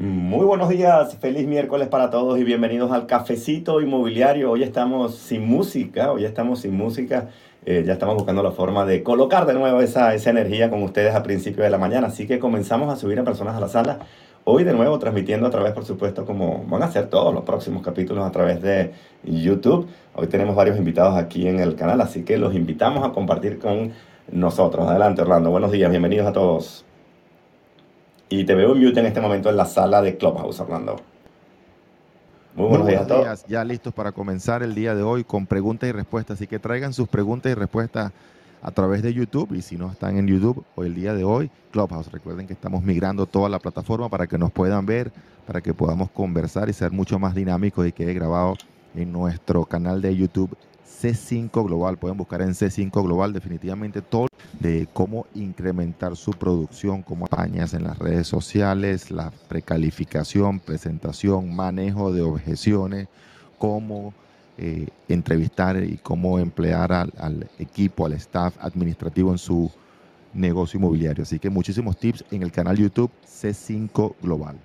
Muy buenos días, feliz miércoles para todos y bienvenidos al Cafecito Inmobiliario. Hoy estamos sin música, hoy estamos sin música. Eh, ya estamos buscando la forma de colocar de nuevo esa, esa energía con ustedes a principio de la mañana. Así que comenzamos a subir a personas a la sala. Hoy de nuevo transmitiendo a través, por supuesto, como van a ser todos los próximos capítulos a través de YouTube. Hoy tenemos varios invitados aquí en el canal, así que los invitamos a compartir con nosotros. Adelante, Orlando. Buenos días, bienvenidos a todos. Y te veo en mute en este momento en la sala de Clubhouse, Orlando. Muy buenos, días a todos. Ya listos para comenzar el día de hoy con preguntas y respuestas. Así que traigan sus preguntas y respuestas a través de YouTube. Y si no están en YouTube, hoy el día de hoy, Clubhouse. Recuerden que estamos migrando toda la plataforma para que nos puedan ver, para que podamos conversar y ser mucho más dinámicos y quede grabado en nuestro canal de YouTube C5 Global. Pueden buscar en C5 Global definitivamente todo de cómo incrementar su producción, como campañas en las redes sociales, la precalificación, presentación, manejo de objeciones, cómo eh, entrevistar y cómo emplear al, equipo, al staff administrativo en su negocio inmobiliario. Así que muchísimos tips en el canal YouTube C5 Global.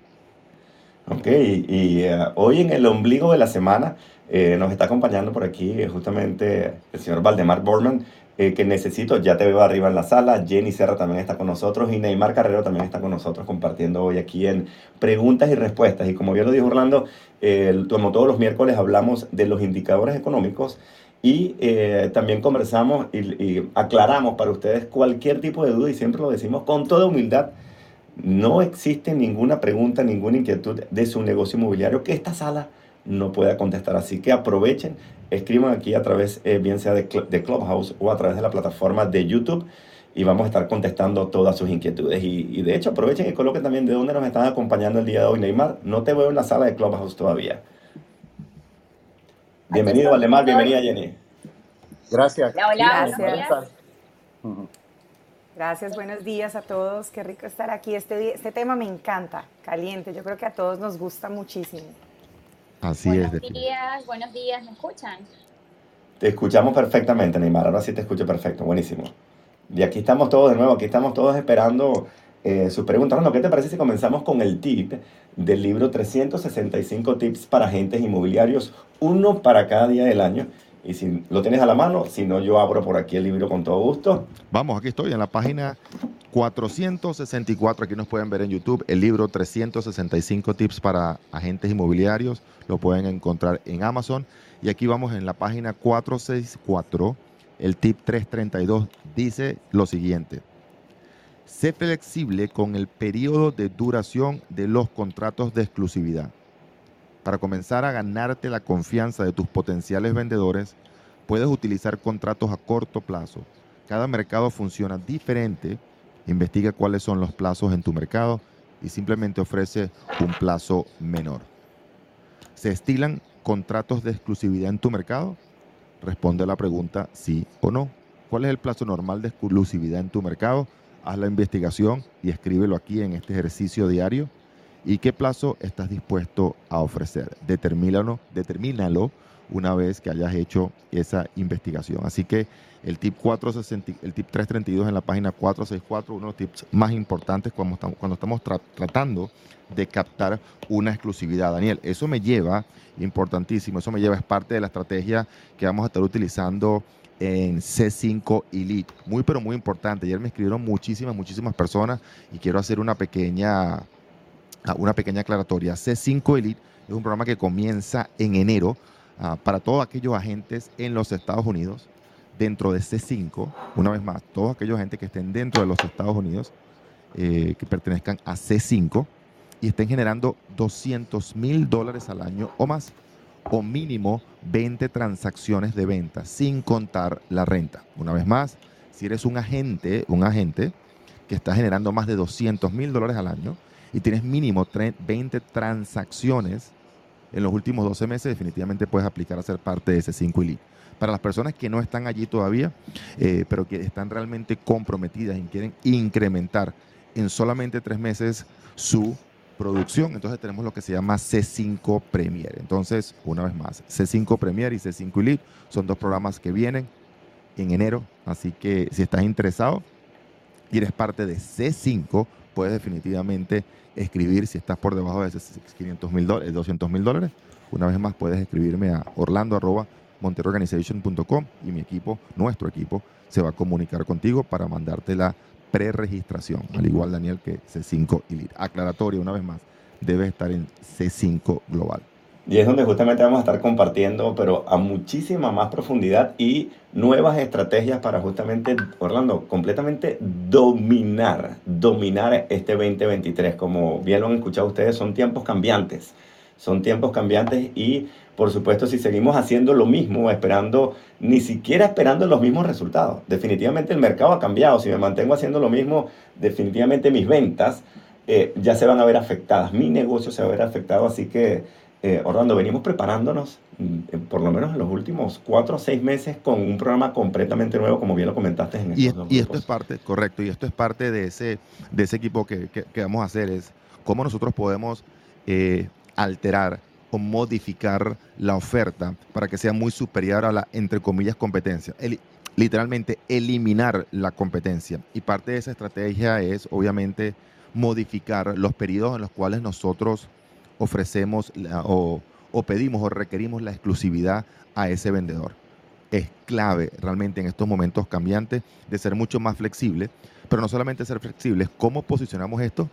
Ok, y uh, hoy en el ombligo de la semana eh, nos está acompañando por aquí eh, justamente el señor Valdemar Borman, eh, que necesito, ya te veo arriba en la sala, Jenny Serra también está con nosotros y Neymar Carrero también está con nosotros compartiendo hoy aquí en preguntas y respuestas. Y como bien lo dijo Orlando, como todos los miércoles hablamos de los indicadores económicos y también conversamos y, y aclaramos para ustedes cualquier tipo de duda y siempre lo decimos con toda humildad no existe ninguna pregunta, ninguna inquietud de su negocio inmobiliario que esta sala no pueda contestar. Así que aprovechen, escriban aquí a través, eh, bien sea de, Clubhouse o a través de la plataforma de YouTube y vamos a estar contestando todas sus inquietudes. Y, de hecho, aprovechen y coloquen también de dónde nos están acompañando el día de hoy. Neymar, no te veo en la sala de Clubhouse todavía. Bienvenido, Valdemar, bienvenida, Jenny. Gracias. Hola, Gracias. Gracias, buenos días a todos. Qué rico estar aquí. Este, este tema me encanta, caliente. Yo creo que a todos nos gusta muchísimo. Así buenos es. Buenos días, buenos días, ¿me escuchan? Te escuchamos perfectamente, Neymar. Ahora sí te escucho perfecto, buenísimo. Y aquí estamos todos de nuevo, aquí estamos todos esperando eh, sus preguntas. Bueno, ¿qué te parece si comenzamos con el tip del libro 365 tips para agentes inmobiliarios, uno para cada día del año? Y si lo tienes a la mano, si no, yo abro por aquí el libro con todo gusto. Vamos, aquí estoy en la página 464. Aquí nos pueden ver en YouTube el libro 365 tips para agentes inmobiliarios. Lo pueden encontrar en Amazon. Y aquí vamos en la página 464. El tip 332 dice lo siguiente. Sé flexible con el periodo de duración de los contratos de exclusividad. Para comenzar a ganarte la confianza de tus potenciales vendedores, puedes utilizar contratos a corto plazo. Cada mercado funciona diferente. Investiga cuáles son los plazos en tu mercado y simplemente ofrece un plazo menor. ¿Se estilan contratos de exclusividad en tu mercado? Responde a la pregunta sí o no. ¿Cuál es el plazo normal de exclusividad en tu mercado? Haz la investigación y escríbelo aquí en este ejercicio diario y qué plazo estás dispuesto a ofrecer. Determínalo, determínalo una vez que hayas hecho esa investigación. Así que el tip 460, el tip 332 en la página 464, uno de los tips más importantes cuando estamos, tratando de captar una exclusividad. Daniel, eso me lleva, importantísimo, eso me lleva, es parte de la estrategia que vamos a estar utilizando en C5 Elite. Muy, pero muy importante. Ayer me escribieron muchísimas, muchísimas personas y quiero hacer una pequeña una pequeña aclaratoria. C5 Elite es un programa que comienza en enero ah, para todos aquellos agentes en los Estados Unidos dentro de C5. Una vez más, todos aquellos agentes que estén dentro de los Estados Unidos, eh, que pertenezcan a C5 y estén generando 200 mil dólares al año o más, o mínimo 20 transacciones de venta, sin contar la renta. Una vez más, si eres un agente, un agente que está generando más de 200 mil dólares al año, y tienes mínimo 20 transacciones en los últimos 12 meses, definitivamente puedes aplicar a ser parte de ese 5 Elite. Para las personas que no están allí todavía, eh, pero que están realmente comprometidas y quieren incrementar en solamente tres meses su producción, entonces tenemos lo que se llama C5 Premier. Entonces, una vez más, C5 Premier y C5 Elite son dos programas que vienen en enero, así que si estás interesado y eres parte de C5, puedes definitivamente escribir si estás por debajo de esos 500 mil dólares, 200 mil dólares. Una vez más, puedes escribirme a orlando arroba y mi equipo, nuestro equipo, se va a comunicar contigo para mandarte la preregistración, al igual Daniel que C5 Elite. Aclaratoria una vez más, debe estar en C5 Global. Y es donde justamente vamos a estar compartiendo, pero a muchísima más profundidad y nuevas estrategias para justamente, Orlando, completamente dominar, dominar este 2023. Como bien lo han escuchado ustedes, son tiempos cambiantes. Son tiempos cambiantes y, por supuesto, si seguimos haciendo lo mismo, esperando, ni siquiera esperando los mismos resultados. Definitivamente el mercado ha cambiado. Si me mantengo haciendo lo mismo, definitivamente mis ventas eh, ya se van a ver afectadas. Mi negocio se va a ver afectado. Así que eh, Orlando, venimos preparándonos, mm, por lo menos en los últimos cuatro o seis meses, con un programa completamente nuevo, como bien lo comentaste en y, y esto es parte, correcto, y esto es parte de ese, de ese equipo que, que, vamos a hacer, es cómo nosotros podemos eh, alterar o modificar la oferta para que sea muy superior a la, entre comillas, competencia. literalmente, eliminar la competencia. Y parte de esa estrategia es, obviamente, modificar los periodos en los cuales nosotros ofrecemos o, pedimos o requerimos la exclusividad a ese vendedor. Es clave realmente en estos momentos cambiantes de ser mucho más flexible, pero no solamente ser flexibles, ¿cómo posicionamos esto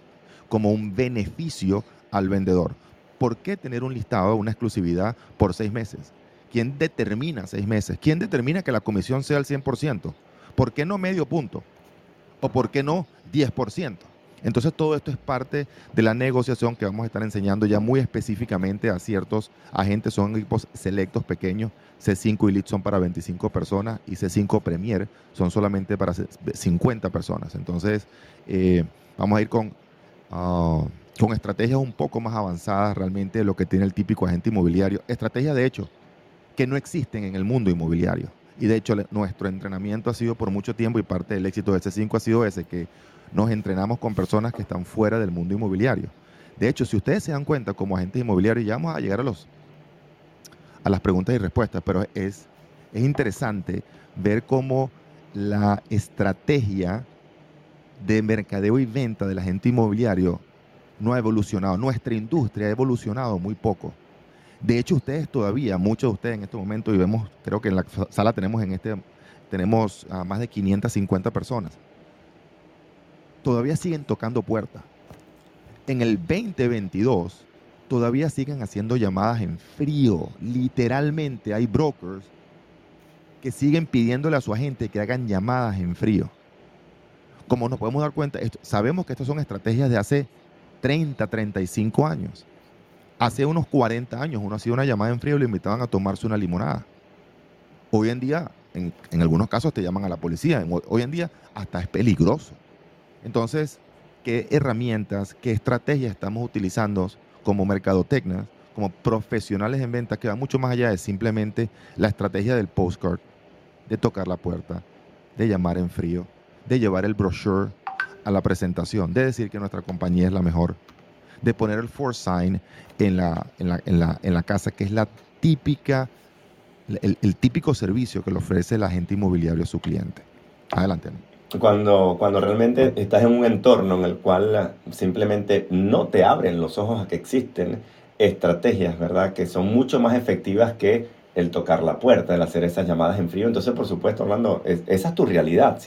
como un beneficio al vendedor? ¿Por qué tener un listado, una exclusividad por seis meses? ¿Quién determina seis meses? ¿Quién determina que la comisión sea el 100%? ¿Por qué no medio punto? ¿O por qué no 10%? Entonces todo esto es parte de la negociación que vamos a estar enseñando ya muy específicamente a ciertos agentes. Son equipos selectos pequeños. C5 Elite son para 25 personas y C5 Premier son solamente para 50 personas. Entonces eh, vamos a ir con, ah, con estrategias un poco más avanzadas realmente de lo que tiene el típico agente inmobiliario. Estrategias de hecho que no existen en el mundo inmobiliario. Y de hecho nuestro entrenamiento ha sido por mucho tiempo y parte del éxito de C5 ha sido ese, que nos entrenamos con personas que están fuera del mundo inmobiliario. De hecho, si ustedes se dan cuenta como agentes inmobiliarios, ya vamos a llegar a, los, a las preguntas y respuestas, pero es, es interesante ver cómo la estrategia de mercadeo y venta del agente inmobiliario no ha evolucionado. Nuestra industria ha evolucionado muy poco. De hecho, ustedes todavía, muchos de ustedes en este momento, y vemos, creo que en la sala tenemos en este, tenemos a más de 550 personas todavía siguen tocando puertas. En el 2022 todavía siguen haciendo llamadas en frío. Literalmente hay brokers que siguen pidiéndole a su agente que hagan llamadas en frío. Como nos podemos dar cuenta, sabemos que estas son estrategias de hace 30, 35 años. Hace unos 40 años uno hacía una llamada en frío y le invitaban a tomarse una limonada. Hoy en día, en, en algunos casos te llaman a la policía. Hoy en día hasta es peligroso. Entonces, ¿qué herramientas, qué estrategias estamos utilizando como mercadotecnia, como profesionales en venta, que va mucho más allá de simplemente la estrategia del postcard, de tocar la puerta, de llamar en frío, de llevar el brochure a la presentación, de decir que nuestra compañía es la mejor, de poner el for sign en la, en la, en la, en la casa, que es la típica, el, el, típico servicio que le ofrece el agente inmobiliario a su cliente. Adelante cuando, cuando realmente estás en un entorno en el cual simplemente no te abren los ojos a que existen estrategias, ¿verdad? Que son mucho más efectivas que el tocar la puerta, el hacer esas llamadas en frío. Entonces, por supuesto, Orlando, esa es tu realidad.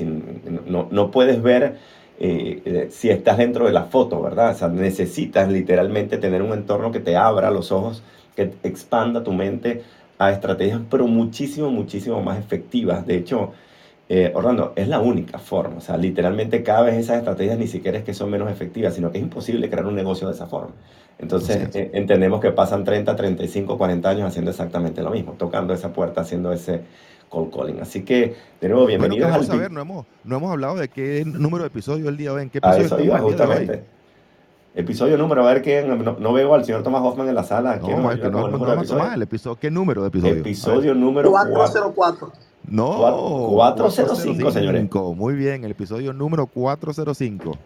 no, no, puedes ver eh, eh, si estás dentro de la foto, ¿verdad? O sea, necesitas literalmente tener un entorno que te abra los ojos, que expanda tu mente a estrategias, pero muchísimo, muchísimo más efectivas. De hecho, eh, Orlando, es la única forma. O sea, literalmente cada vez esas estrategias ni siquiera es que son menos efectivas, sino que es imposible crear un negocio de esa forma. Entonces, eh, entendemos que pasan 30, 35, 40 años haciendo exactamente lo mismo, tocando esa puerta, haciendo ese cold calling. Así que, de nuevo, bienvenidos al... A ver, no hemos, no hemos hablado de qué número de episodio el día de hoy, en qué episodio eso iba, justamente. Episodio número, a ver que no, veo al señor Tomás Hoffman en la sala. No, no, no, no, no, el episodio. ¿Qué número de episodio? Episodio número 404. No, 405, señores. Muy bien, el episodio número 405.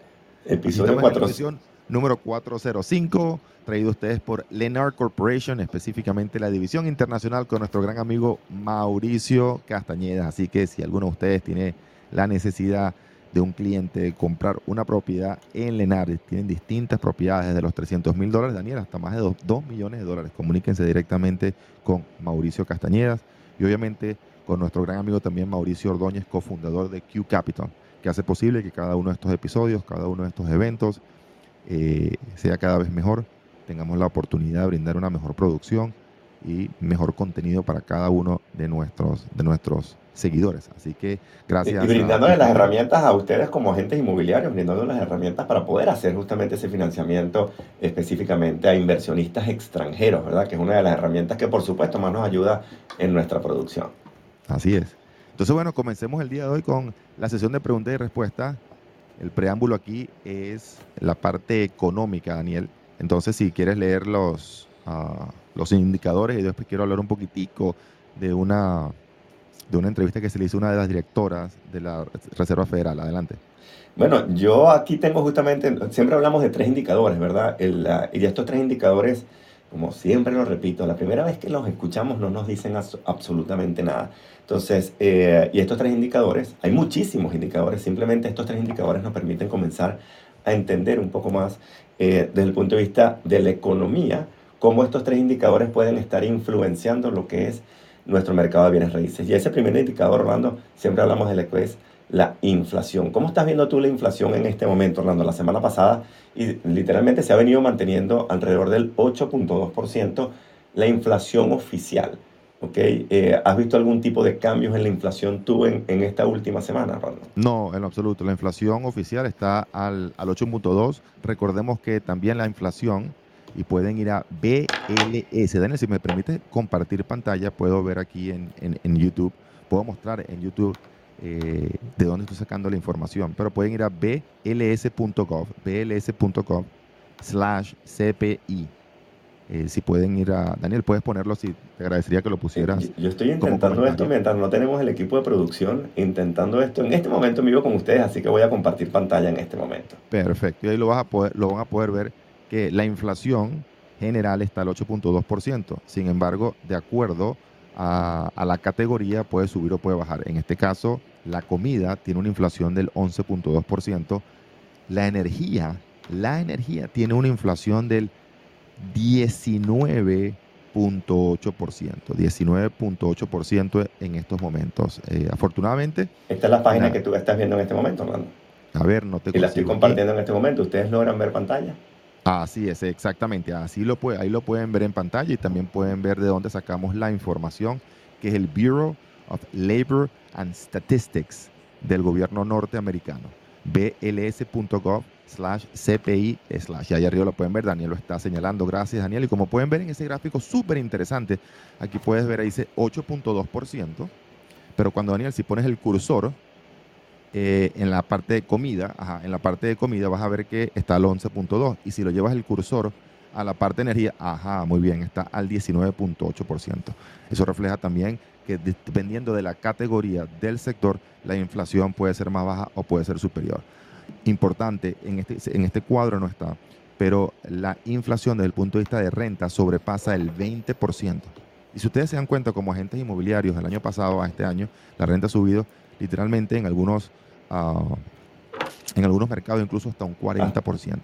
Episodio 405. Número 405, traído a ustedes por Lenard Corporation, específicamente la división internacional con nuestro gran amigo Mauricio Castañeda. Así que si alguno de ustedes tiene la necesidad de un cliente comprar una propiedad en Lenares. Tienen distintas propiedades, desde los 300 mil dólares, Daniel, hasta más de 2, millones de dólares. Comuníquense directamente con Mauricio Castañedas y obviamente con nuestro gran amigo también Mauricio Ordóñez, cofundador de Q Capital, que hace posible que cada uno de estos episodios, cada uno de estos eventos eh, sea cada vez mejor, tengamos la oportunidad de brindar una mejor producción y mejor contenido para cada uno de nuestros, de nuestros seguidores. Así que gracias. Y brindándoles las herramientas a ustedes como agentes inmobiliarios, brindándoles las herramientas para poder hacer justamente ese financiamiento específicamente a inversionistas extranjeros, ¿verdad? Que es una de las herramientas que por supuesto más nos ayuda en nuestra producción. Así es. Entonces, bueno, comencemos el día de hoy con la sesión de preguntas y respuestas. El preámbulo aquí es la parte económica, Daniel. Entonces, si quieres leer los, ah, los indicadores, y después quiero hablar un poquitico de una de una entrevista que se le hizo a una de las directoras de la Reserva Federal. Adelante. Bueno, yo aquí tengo justamente, siempre hablamos de tres indicadores, ¿verdad? y estos tres indicadores, como siempre lo repito, la primera vez que los escuchamos no nos dicen absolutamente nada. Entonces, eh, y estos tres indicadores, hay muchísimos indicadores, simplemente estos tres indicadores nos permiten comenzar a entender un poco más eh, desde el punto de vista de la economía, cómo estos tres indicadores pueden estar influenciando lo que es nuestro mercado de bienes raíces. Y ese primer indicador, Orlando, siempre hablamos de lo que la inflación. ¿Cómo estás viendo tú la inflación en este momento, Orlando? La semana pasada y literalmente se ha venido manteniendo alrededor del 8.2% la inflación oficial. ¿ok? Eh, ¿Has visto algún tipo de cambios en la inflación tú en, en esta última semana, Orlando? No, en absoluto. La inflación oficial está al, al 8.2. Recordemos que también la inflación y pueden ir a BLS. Daniel, si me permite compartir pantalla, puedo ver aquí en, en, YouTube, puedo mostrar en YouTube eh, de dónde estoy sacando la información, pero pueden ir a bls.gov, bls.gov slash CPI. Eh, si pueden ir a... Daniel, puedes ponerlo, si te agradecería que lo pusieras. Yo estoy intentando esto mientras no tenemos el equipo de producción, intentando esto en este momento en vivo con ustedes, así que voy a compartir pantalla en este momento. Perfecto, y ahí lo, vas a poder, lo van a poder ver que la inflación general está al 8.2%. Sin embargo, de acuerdo a, la categoría, puede subir o puede bajar. En este caso, la comida tiene una inflación del 11.2%. La energía, la energía tiene una inflación del 19.8%. 19.8% en estos momentos. Eh, afortunadamente. Esta es la página que tú estás viendo en este momento, Orlando. A ver, no te Y la estoy compartiendo en este momento. ¿Ustedes logran ver pantalla? Así es, exactamente. Así lo ahí lo pueden ver en pantalla y también pueden ver de dónde sacamos la información, que es el Bureau of Labor and Statistics del gobierno norteamericano. bls.gov slash CPI slash. Y ahí arriba lo pueden ver, Daniel lo está señalando. Gracias, Daniel. Y como pueden ver en ese gráfico súper interesante, aquí puedes ver, ahí dice 8.2%. Pero cuando Daniel, si pones el cursor, eh, en la parte de comida, en la parte de comida vas a ver que está al 11.2 y si lo llevas el cursor a la parte de energía, ajá, muy bien, está al 19.8%. Eso refleja también que dependiendo de la categoría del sector, la inflación puede ser más baja o puede ser superior. Importante, en este, en este cuadro no está, pero la inflación desde el punto de vista de renta sobrepasa el 20%. Y si ustedes se dan cuenta, como agentes inmobiliarios, del año pasado a este año, la renta ha subido literalmente en algunos, ah, en algunos mercados incluso hasta un 40%.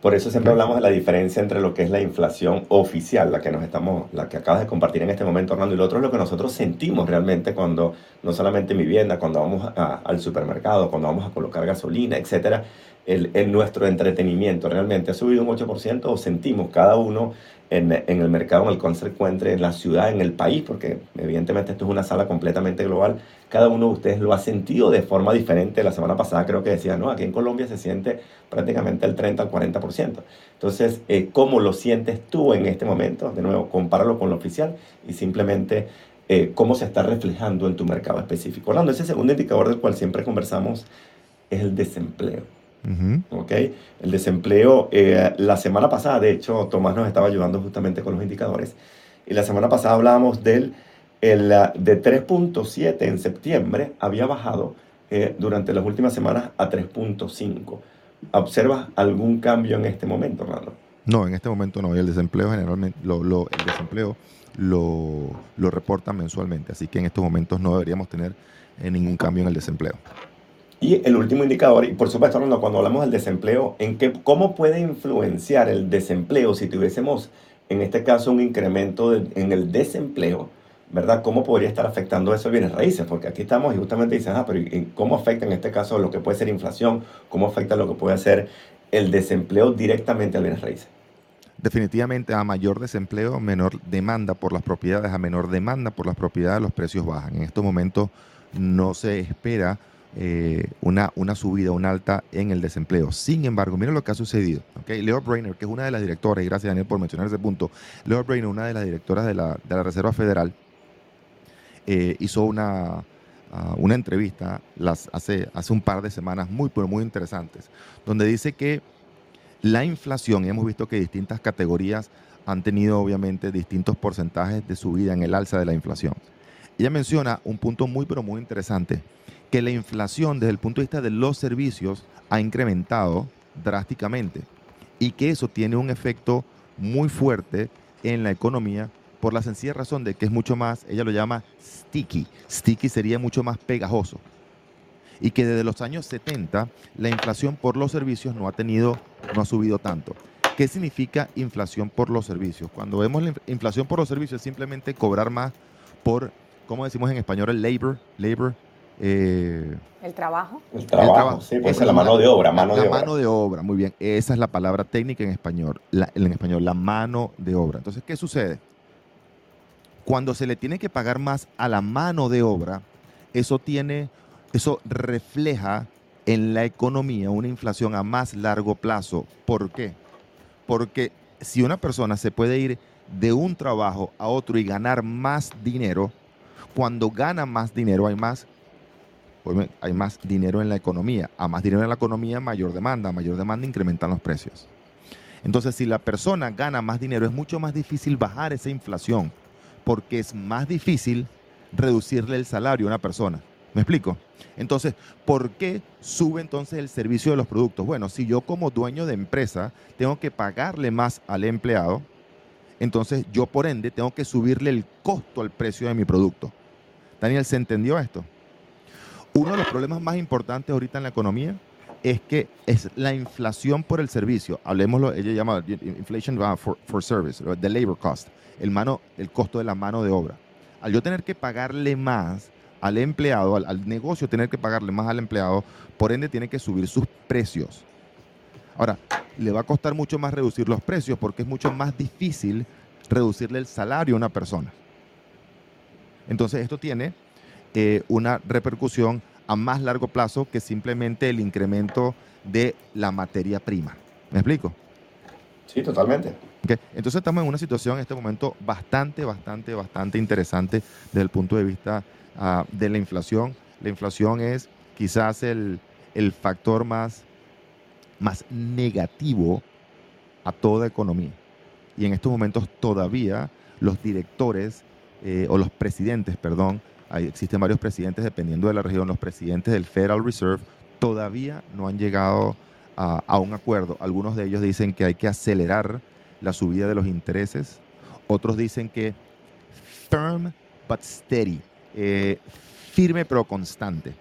Por eso siempre hablamos de la diferencia entre lo que es la inflación oficial, la que nos estamos, la que acabas de compartir en este momento, Orlando, y lo otro es lo que nosotros sentimos realmente cuando, no solamente en vivienda, cuando vamos al supermercado, cuando vamos a colocar gasolina, etcétera, el, en nuestro entretenimiento realmente ha subido un 8% o sentimos cada uno en, en, el mercado en el encuentre, en la ciudad, en el país, porque evidentemente esto es una sala completamente global, cada uno de ustedes lo ha sentido de forma diferente. La semana pasada creo que decía, no, aquí en Colombia se siente prácticamente el 30 al 40%. Entonces, eh, ¿cómo lo sientes tú en este momento? De nuevo, compáralo con lo oficial y simplemente eh, cómo se está reflejando en tu mercado específico. Hablando, ese segundo indicador del cual siempre conversamos es el desempleo. El desempleo, eh, la semana pasada, de hecho, Tomás nos estaba ayudando justamente con los indicadores, y la semana pasada hablábamos del el, de 3.7 en septiembre, había bajado eh, durante las últimas semanas a 3.5. ¿Observas algún cambio en este momento, Orlando? No, en este momento no. Y el desempleo generalmente, lo, lo, el desempleo lo, lo reportan mensualmente. Así que en estos momentos no deberíamos tener eh, ningún cambio en el desempleo. Y el último indicador, y por supuesto, cuando hablamos del desempleo, ¿en qué, ¿cómo puede influenciar el desempleo si tuviésemos, en este caso, un incremento en el desempleo? ¿Verdad? ¿Cómo podría estar afectando eso bienes raíces? Porque aquí estamos y justamente dicen, ah, pero ¿cómo afecta en este caso lo que puede ser inflación? ¿Cómo afecta lo que puede ser el desempleo directamente a bienes raíces? Definitivamente a mayor desempleo, menor demanda por las propiedades, a menor demanda por las propiedades, los precios bajan. En estos momentos no se espera eh, una, una subida, una alta en el desempleo. Sin embargo, miren lo que ha sucedido. ¿okay? Leo Brainer, que es una de las directoras, y gracias Daniel por mencionar ese punto, Leo Brainer, una de las directoras de la, de la Reserva Federal, eh, hizo una, ah, una entrevista hace, hace un par de semanas muy, pero muy interesantes, donde dice que la inflación, hemos visto que distintas categorías han tenido obviamente distintos porcentajes de subida en el alza de la inflación. Ella menciona un punto muy, pero muy interesante que la inflación desde el punto de vista de los servicios ha incrementado drásticamente y que eso tiene un efecto muy fuerte en la economía por la sencilla razón de que es mucho más, ella lo llama sticky, sticky sería mucho más pegajoso y que desde los años 70 la inflación por los servicios no ha tenido, no ha subido tanto. ¿Qué significa inflación por los servicios? Cuando vemos la inflación por los servicios es simplemente cobrar más por, ¿cómo decimos en español? El labor, labor, eh, ¿El trabajo? El trabajo, sí, pues la mano de obra. Mano la de mano de obra, muy bien. Esa es la palabra técnica en español, en español, la mano de obra. Entonces, ¿qué sucede? Cuando se le tiene que pagar más a la mano de obra, eso tiene, eso refleja en la economía una inflación a más largo plazo. ¿Por qué? Porque si una persona se puede ir de un trabajo a otro y ganar más dinero, cuando gana más dinero hay más hay más dinero en la economía. A más dinero en la economía, mayor demanda. A mayor demanda incrementan los precios. Entonces, si la persona gana más dinero, es mucho más difícil bajar esa inflación, porque es más difícil reducirle el salario a una persona. ¿Me explico? Entonces, ¿por qué sube entonces el servicio de los productos? Bueno, si yo como dueño de empresa tengo que pagarle más al empleado, entonces yo por ende tengo que subirle el costo al precio de mi producto. Daniel, ¿se entendió esto? Uno de los problemas más importantes ahorita en la economía es que es la inflación por el servicio. Hablemoslo, ella llama inflation for, for service, the labor cost, el, mano, el costo de la mano de obra. Al yo tener que pagarle más al empleado, al, al negocio tener que pagarle más al empleado, por ende tiene que subir sus precios. Ahora, le va a costar mucho más reducir los precios porque es mucho más difícil reducirle el salario a una persona. Entonces, esto tiene eh, una repercusión a más largo plazo que simplemente el incremento de la materia prima. ¿Me explico? Sí, totalmente. Entonces estamos en una situación en este momento bastante, bastante, bastante interesante desde el punto de vista ah, de la inflación. La inflación es quizás el, el factor más, más negativo a toda economía. Y en estos momentos todavía los directores eh, o los presidentes, perdón, existen varios presidentes dependiendo de la región. Los presidentes del Federal Reserve todavía no han llegado a, un acuerdo. Algunos de ellos dicen que hay que acelerar la subida de los intereses. Otros dicen que firm but steady, eh, firme pero constante.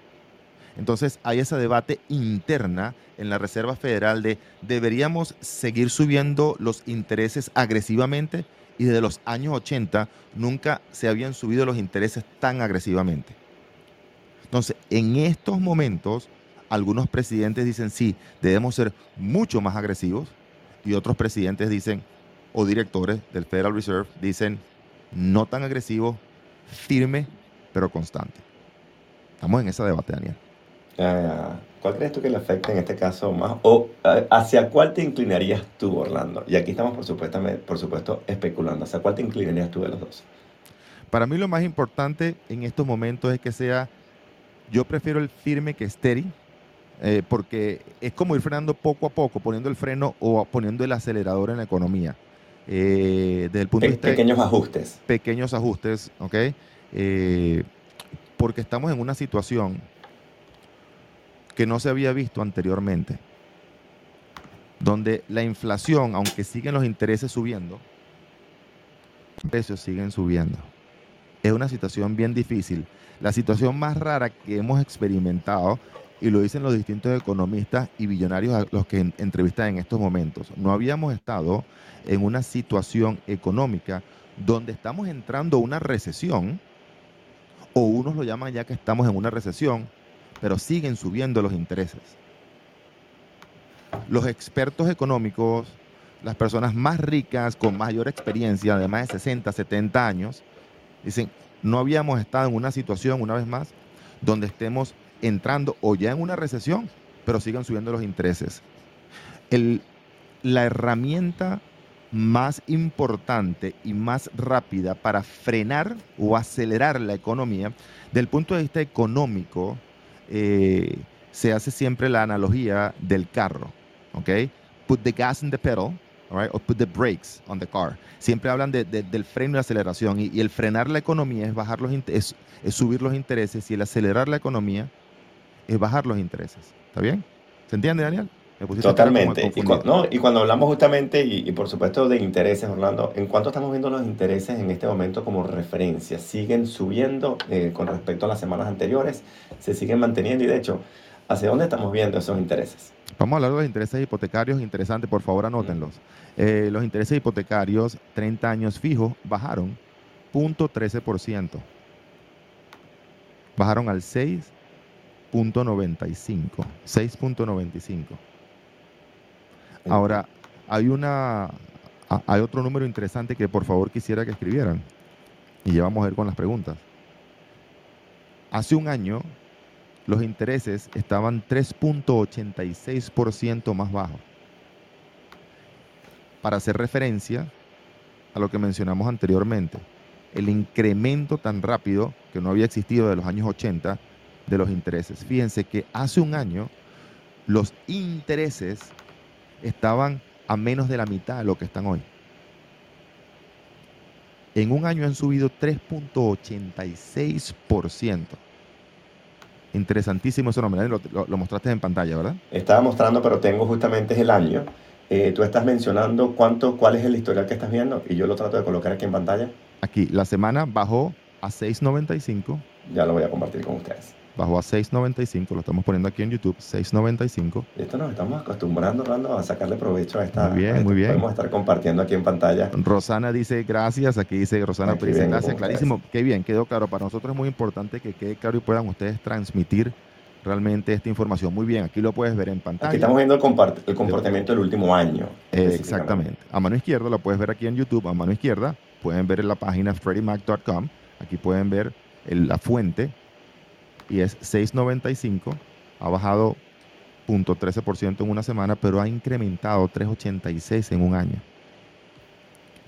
Entonces hay ese debate interna en la Reserva Federal de deberíamos seguir subiendo los intereses agresivamente y desde los años 80 nunca se habían subido los intereses tan agresivamente. Entonces, en estos momentos, algunos presidentes dicen, sí, debemos ser mucho más agresivos, y otros presidentes dicen, o directores del Federal Reserve, dicen, no tan agresivo, firme, pero constante. Estamos en ese debate, Daniel. Ah, ¿Cuál crees tú que le afecta en este caso más? ¿O hacia cuál te inclinarías tú, Orlando? Y aquí estamos, por supuesto, por supuesto, especulando. ¿Hacia cuál te inclinarías tú de los dos? Para mí lo más importante en estos momentos es que sea, yo prefiero el firme que estéril, eh, porque es como ir frenando poco a poco, poniendo el freno o poniendo el acelerador en la economía. Eh, desde el punto de vista pequeños ajustes. Pequeños ajustes, ¿ok? Eh, porque estamos en una situación que no se había visto anteriormente, donde la inflación, aunque siguen los intereses subiendo, los precios siguen subiendo. Es una situación bien difícil. La situación más rara que hemos experimentado y lo dicen los distintos economistas y billonarios a los que entrevistan en estos momentos. No habíamos estado en una situación económica donde estamos entrando a una recesión, o unos lo llaman ya que estamos en una recesión, pero siguen subiendo los intereses. Los expertos económicos, las personas más ricas, con mayor experiencia, de más de 60, 70 años, dicen, no habíamos estado en una situación, una vez más, donde estemos entrando o ya en una recesión, pero sigan subiendo los intereses. la herramienta más importante y más rápida para frenar o acelerar la economía, del punto de vista económico, eh, se hace siempre la analogía del carro, ¿ok? Put the gas in the pedal, right? or put the brakes on the car. Siempre hablan del freno y la aceleración, y, el frenar la economía es, bajar los, es, es subir los intereses, y el acelerar la economía es bajar los intereses. ¿Está bien? ¿Se entiende, Daniel? Totalmente. Y, no, y, cuando hablamos justamente, y, por supuesto de intereses, Orlando, ¿en cuánto estamos viendo los intereses en este momento como referencia? ¿Siguen subiendo eh, con respecto a las semanas anteriores? ¿Se siguen manteniendo? Y de hecho, ¿hacia dónde estamos viendo esos intereses? Vamos a hablar de los intereses hipotecarios interesantes, por favor anótenlos. Eh, los intereses hipotecarios 30 años fijos bajaron 0.13%. Bajaron al 6.95. 6.95. Ahora, hay una hay otro número interesante que por favor quisiera que escribieran. Y ya vamos a ver con las preguntas. Hace un año los intereses estaban 3.86% más bajos. Para hacer referencia a lo que mencionamos anteriormente, el incremento tan rápido que no había existido de los años 80 de los intereses. Fíjense que hace un año los intereses estaban a menos de la mitad de lo que están hoy. En un año han subido 3.86%. Interesantísimo ese nombre, lo, lo, mostraste en pantalla, ¿verdad? Estaba mostrando, pero tengo justamente el año. Eh, tú estás mencionando cuánto, cuál es el historial que estás viendo y yo lo trato de colocar aquí en pantalla. Aquí, la semana bajó a 6.95. Ya lo voy a compartir con ustedes bajó a 6.95, lo estamos poniendo aquí en YouTube, 6.95. Esto nos estamos acostumbrando, Rando, a sacarle provecho a esta. Muy bien, muy bien. Podemos estar compartiendo aquí en pantalla. Rosana dice gracias, aquí dice Rosana dice gracias, clarísimo. Qué bien, quedó claro. Para nosotros es muy importante que quede claro y puedan ustedes transmitir realmente esta información. Muy bien, aquí lo puedes ver en pantalla. Aquí estamos viendo el, el comportamiento del último año. exactamente. A mano izquierda lo puedes ver aquí en YouTube, a mano izquierda pueden ver en la página freddymac.com. Aquí pueden ver la fuente y es 6.95, ha bajado 0.13% en una semana, pero ha incrementado 3.86 en un año.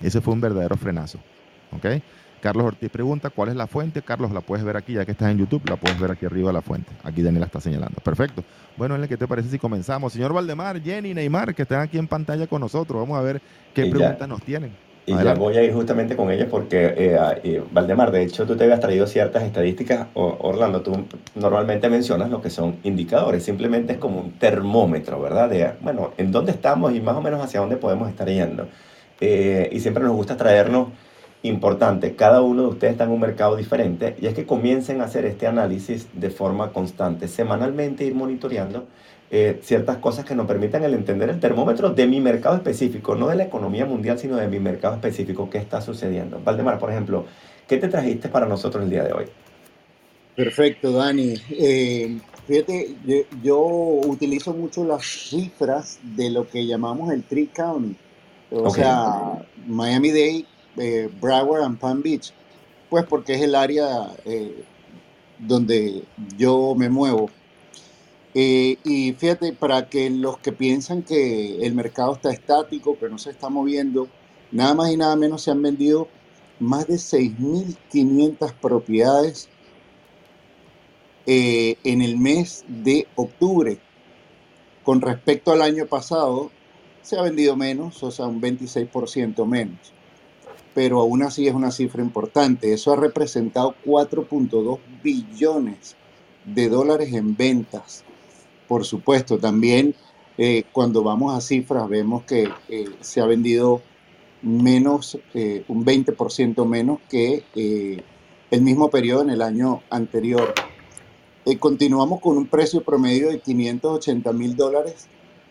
Ese fue un verdadero frenazo. ¿ok? Carlos Ortiz pregunta, ¿cuál es la fuente? Carlos, la puedes ver aquí, ya que estás en YouTube, la puedes ver aquí arriba la fuente. Aquí Daniel la está señalando. Perfecto. Bueno, ¿qué te parece si comenzamos? Señor Valdemar, Jenny, Neymar, que están aquí en pantalla con nosotros. Vamos a ver qué preguntas nos tienen. Y ya voy a ir justamente con ellas porque, eh, eh, Valdemar, de hecho tú te habías traído ciertas estadísticas. Orlando, tú normalmente mencionas lo que son indicadores, simplemente es como un termómetro, ¿verdad? De, bueno, en dónde estamos y más o menos hacia dónde podemos estar yendo. Eh, y siempre nos gusta traernos importante, cada uno de ustedes está en un mercado diferente y es que comiencen a hacer este análisis de forma constante, semanalmente ir monitoreando eh, ciertas cosas que nos permitan el entender el termómetro de mi mercado específico, no de la economía mundial, sino de mi mercado específico, qué está sucediendo. Valdemar, por ejemplo, ¿qué te trajiste para nosotros el día de hoy? Perfecto, Dani. Eh, fíjate, yo, utilizo mucho las cifras de lo que llamamos el Tri County, o sea, Miami-Dade, eh, Broward and Palm Beach, pues porque es el área donde yo me muevo. Eh, y fíjate, para que los que piensan que el mercado está estático, que no se está moviendo, nada más y nada menos se han vendido más de 6.500 propiedades eh, en el mes de octubre. Con respecto al año pasado, se ha vendido menos, o sea, un 26% menos. Pero aún así es una cifra importante. Eso ha representado 4.2 billones de dólares en ventas por supuesto, también eh, cuando vamos a cifras vemos que eh, se ha vendido menos, eh, un 20% menos que el mismo periodo en el año anterior. eh, continuamos con un precio promedio de 580 mil dólares.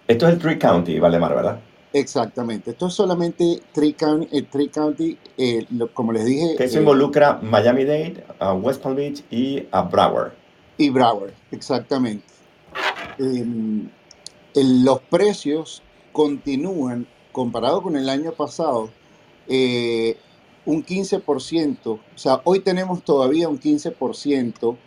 Esto es el Tree County, Valdemar, ¿verdad? Exactamente. Esto es solamente Tree County, eh, County eh, como les dije. Que eso involucra Miami-Dade, West Palm Beach y a Broward. Y Broward, exactamente. Em, los precios continúan, comparado con el año pasado, un 15%, o sea, hoy tenemos todavía un 15%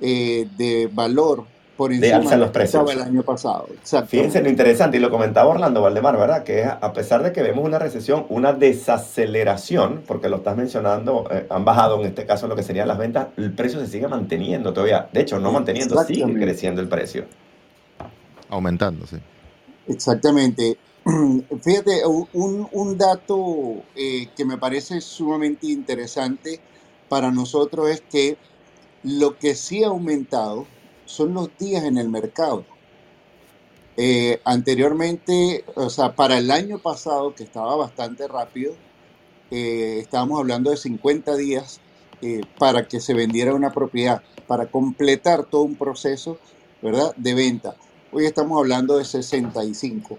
eh, de valor por encima de alza los precios el año pasado. Fíjense lo interesante, y lo comentaba Orlando Valdemar, ¿verdad? Que a pesar de que vemos una recesión, una desaceleración, porque lo estás mencionando, eh, han bajado en este caso lo que serían las ventas, el precio se sigue manteniendo todavía. De hecho, no manteniendo, sigue creciendo el precio. Aumentando, sí. Exactamente. Fíjate, un, dato eh, que me parece sumamente interesante para nosotros es que lo que sí ha aumentado son los días en el mercado. Eh, anteriormente, o sea, para el año pasado, que estaba bastante rápido, eh, estábamos hablando de 50 días para que se vendiera una propiedad, para completar todo un proceso, ¿verdad?, de venta. Hoy estamos hablando de 65.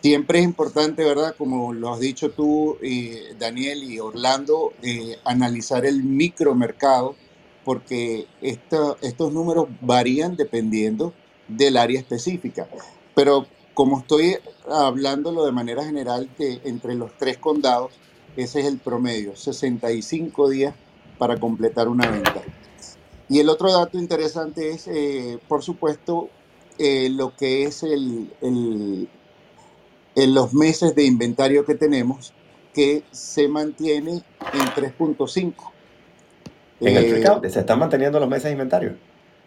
Siempre es importante, ¿verdad? Como lo has dicho tú, eh, Daniel y Orlando, eh, analizar el micromercado, porque estos números varían dependiendo del área específica. Pero como estoy hablándolo de manera general, que entre los tres condados, ese es el promedio, 65 días para completar una venta. Y el otro dato interesante es, eh, por supuesto, lo que es el, en los meses de inventario que tenemos, que se mantiene en 3.5. En el mercado, se están manteniendo los meses de inventario.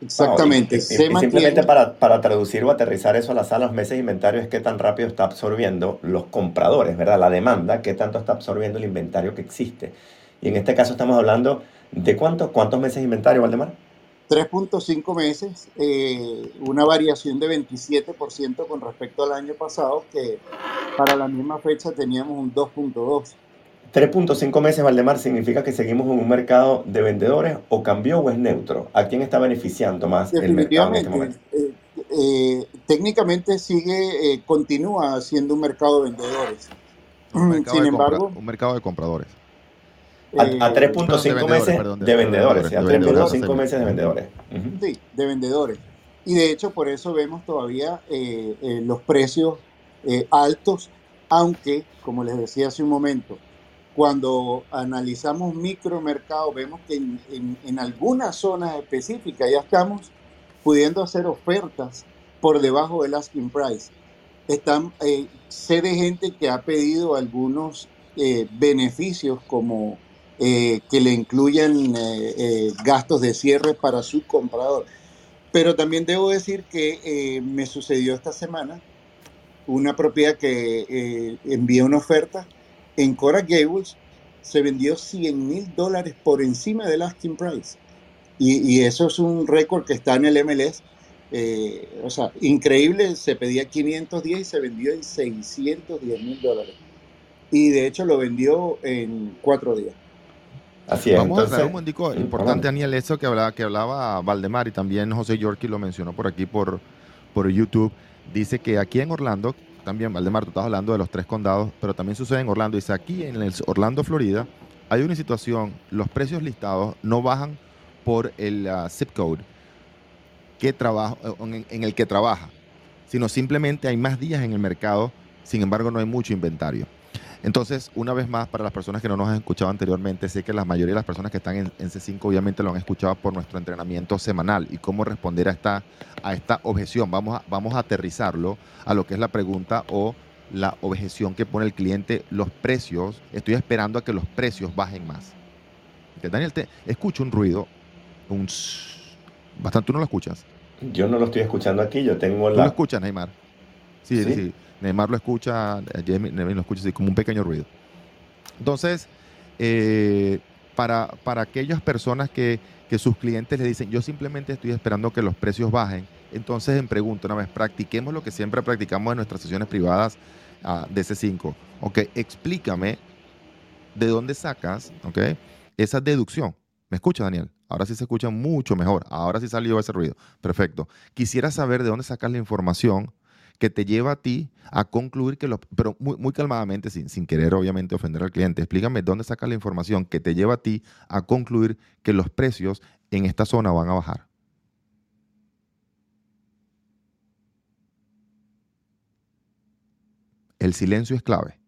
Exactamente. simplemente para, para, traducir o aterrizar eso a la sala, los meses de inventario es qué tan rápido está absorbiendo los compradores, ¿verdad? La demanda, qué tanto está absorbiendo el inventario que existe. Y en este caso estamos hablando de cuánto, cuántos meses de inventario, Valdemar. 3.5 meses, eh, una variación de 27% con respecto al año pasado, que para la misma fecha teníamos un 2.2. 3.5 meses, Valdemar, significa que seguimos en un mercado de vendedores o cambió o es neutro. ¿A quién está beneficiando más el mercado en este momento? Eh, eh, técnicamente sigue, continúa siendo un mercado de vendedores. Sin embargo, un mercado de compradores. A, 3.5 meses de vendedores. a 3.5 meses de vendedores. Sí, de vendedores. Y de hecho por eso vemos todavía eh, eh, los precios eh, altos, aunque, como les decía hace un momento, cuando analizamos micromercado vemos que en, en algunas zonas específicas ya estamos pudiendo hacer ofertas por debajo del asking price. Están, sé de gente que ha pedido algunos beneficios como eh, que le incluyan eh, eh, gastos de cierre para su comprador. Pero también debo decir que me sucedió esta semana una propiedad que envié una oferta en Cora Gables, se vendió 100 mil dólares por encima del asking price. Y, eso es un récord que está en el MLS. o sea, increíble, se pedía 510 y se vendió en 610 mil dólares. Y de hecho lo vendió en cuatro días. Así es. Vamos a hacer un indico importante, Daniel, eso que hablaba, que hablaba Valdemar y también José Yorkie lo mencionó por aquí por, por YouTube. Dice que aquí en Orlando, también Valdemar, tú estás hablando de los tres condados, pero también sucede en Orlando. Dice aquí en el Orlando, Florida, hay una situación, los precios listados no bajan por el uh, zip code que trabaja, en, en el que trabaja, sino simplemente hay más días en el mercado, sin embargo no hay mucho inventario. Entonces, una vez más, para las personas que no nos han escuchado anteriormente, sé que la mayoría de las personas que están en, C5 obviamente lo han escuchado por nuestro entrenamiento semanal y cómo responder a esta, a esta objeción. Vamos a, vamos a aterrizarlo a lo que es la pregunta o la objeción que pone el cliente, los precios, estoy esperando a que los precios bajen más. Daniel, te escucho un ruido, un... Bastante, ¿tú no lo escuchas? Yo no lo estoy escuchando aquí, yo tengo la... ¿Tú lo escuchas, Neymar? sí. sí. Neymar lo escucha, Jamie lo escucha así como un pequeño ruido. Entonces, eh, para, para aquellas personas que, sus clientes le dicen, yo simplemente estoy esperando que los precios bajen, entonces en pregunta una vez, practiquemos lo que siempre practicamos en nuestras sesiones privadas uh, de C5. Ok, explícame de dónde sacas okay, esa deducción. ¿Me escucha, Daniel? Ahora sí se escucha mucho mejor. Ahora sí salió ese ruido. Perfecto. Quisiera saber de dónde sacas la información que te lleva a ti a concluir que los, pero muy, muy calmadamente, sin, sin querer obviamente ofender al cliente, explícame dónde sacas la información que te lleva a ti a concluir que los precios en esta zona van a bajar. El silencio es clave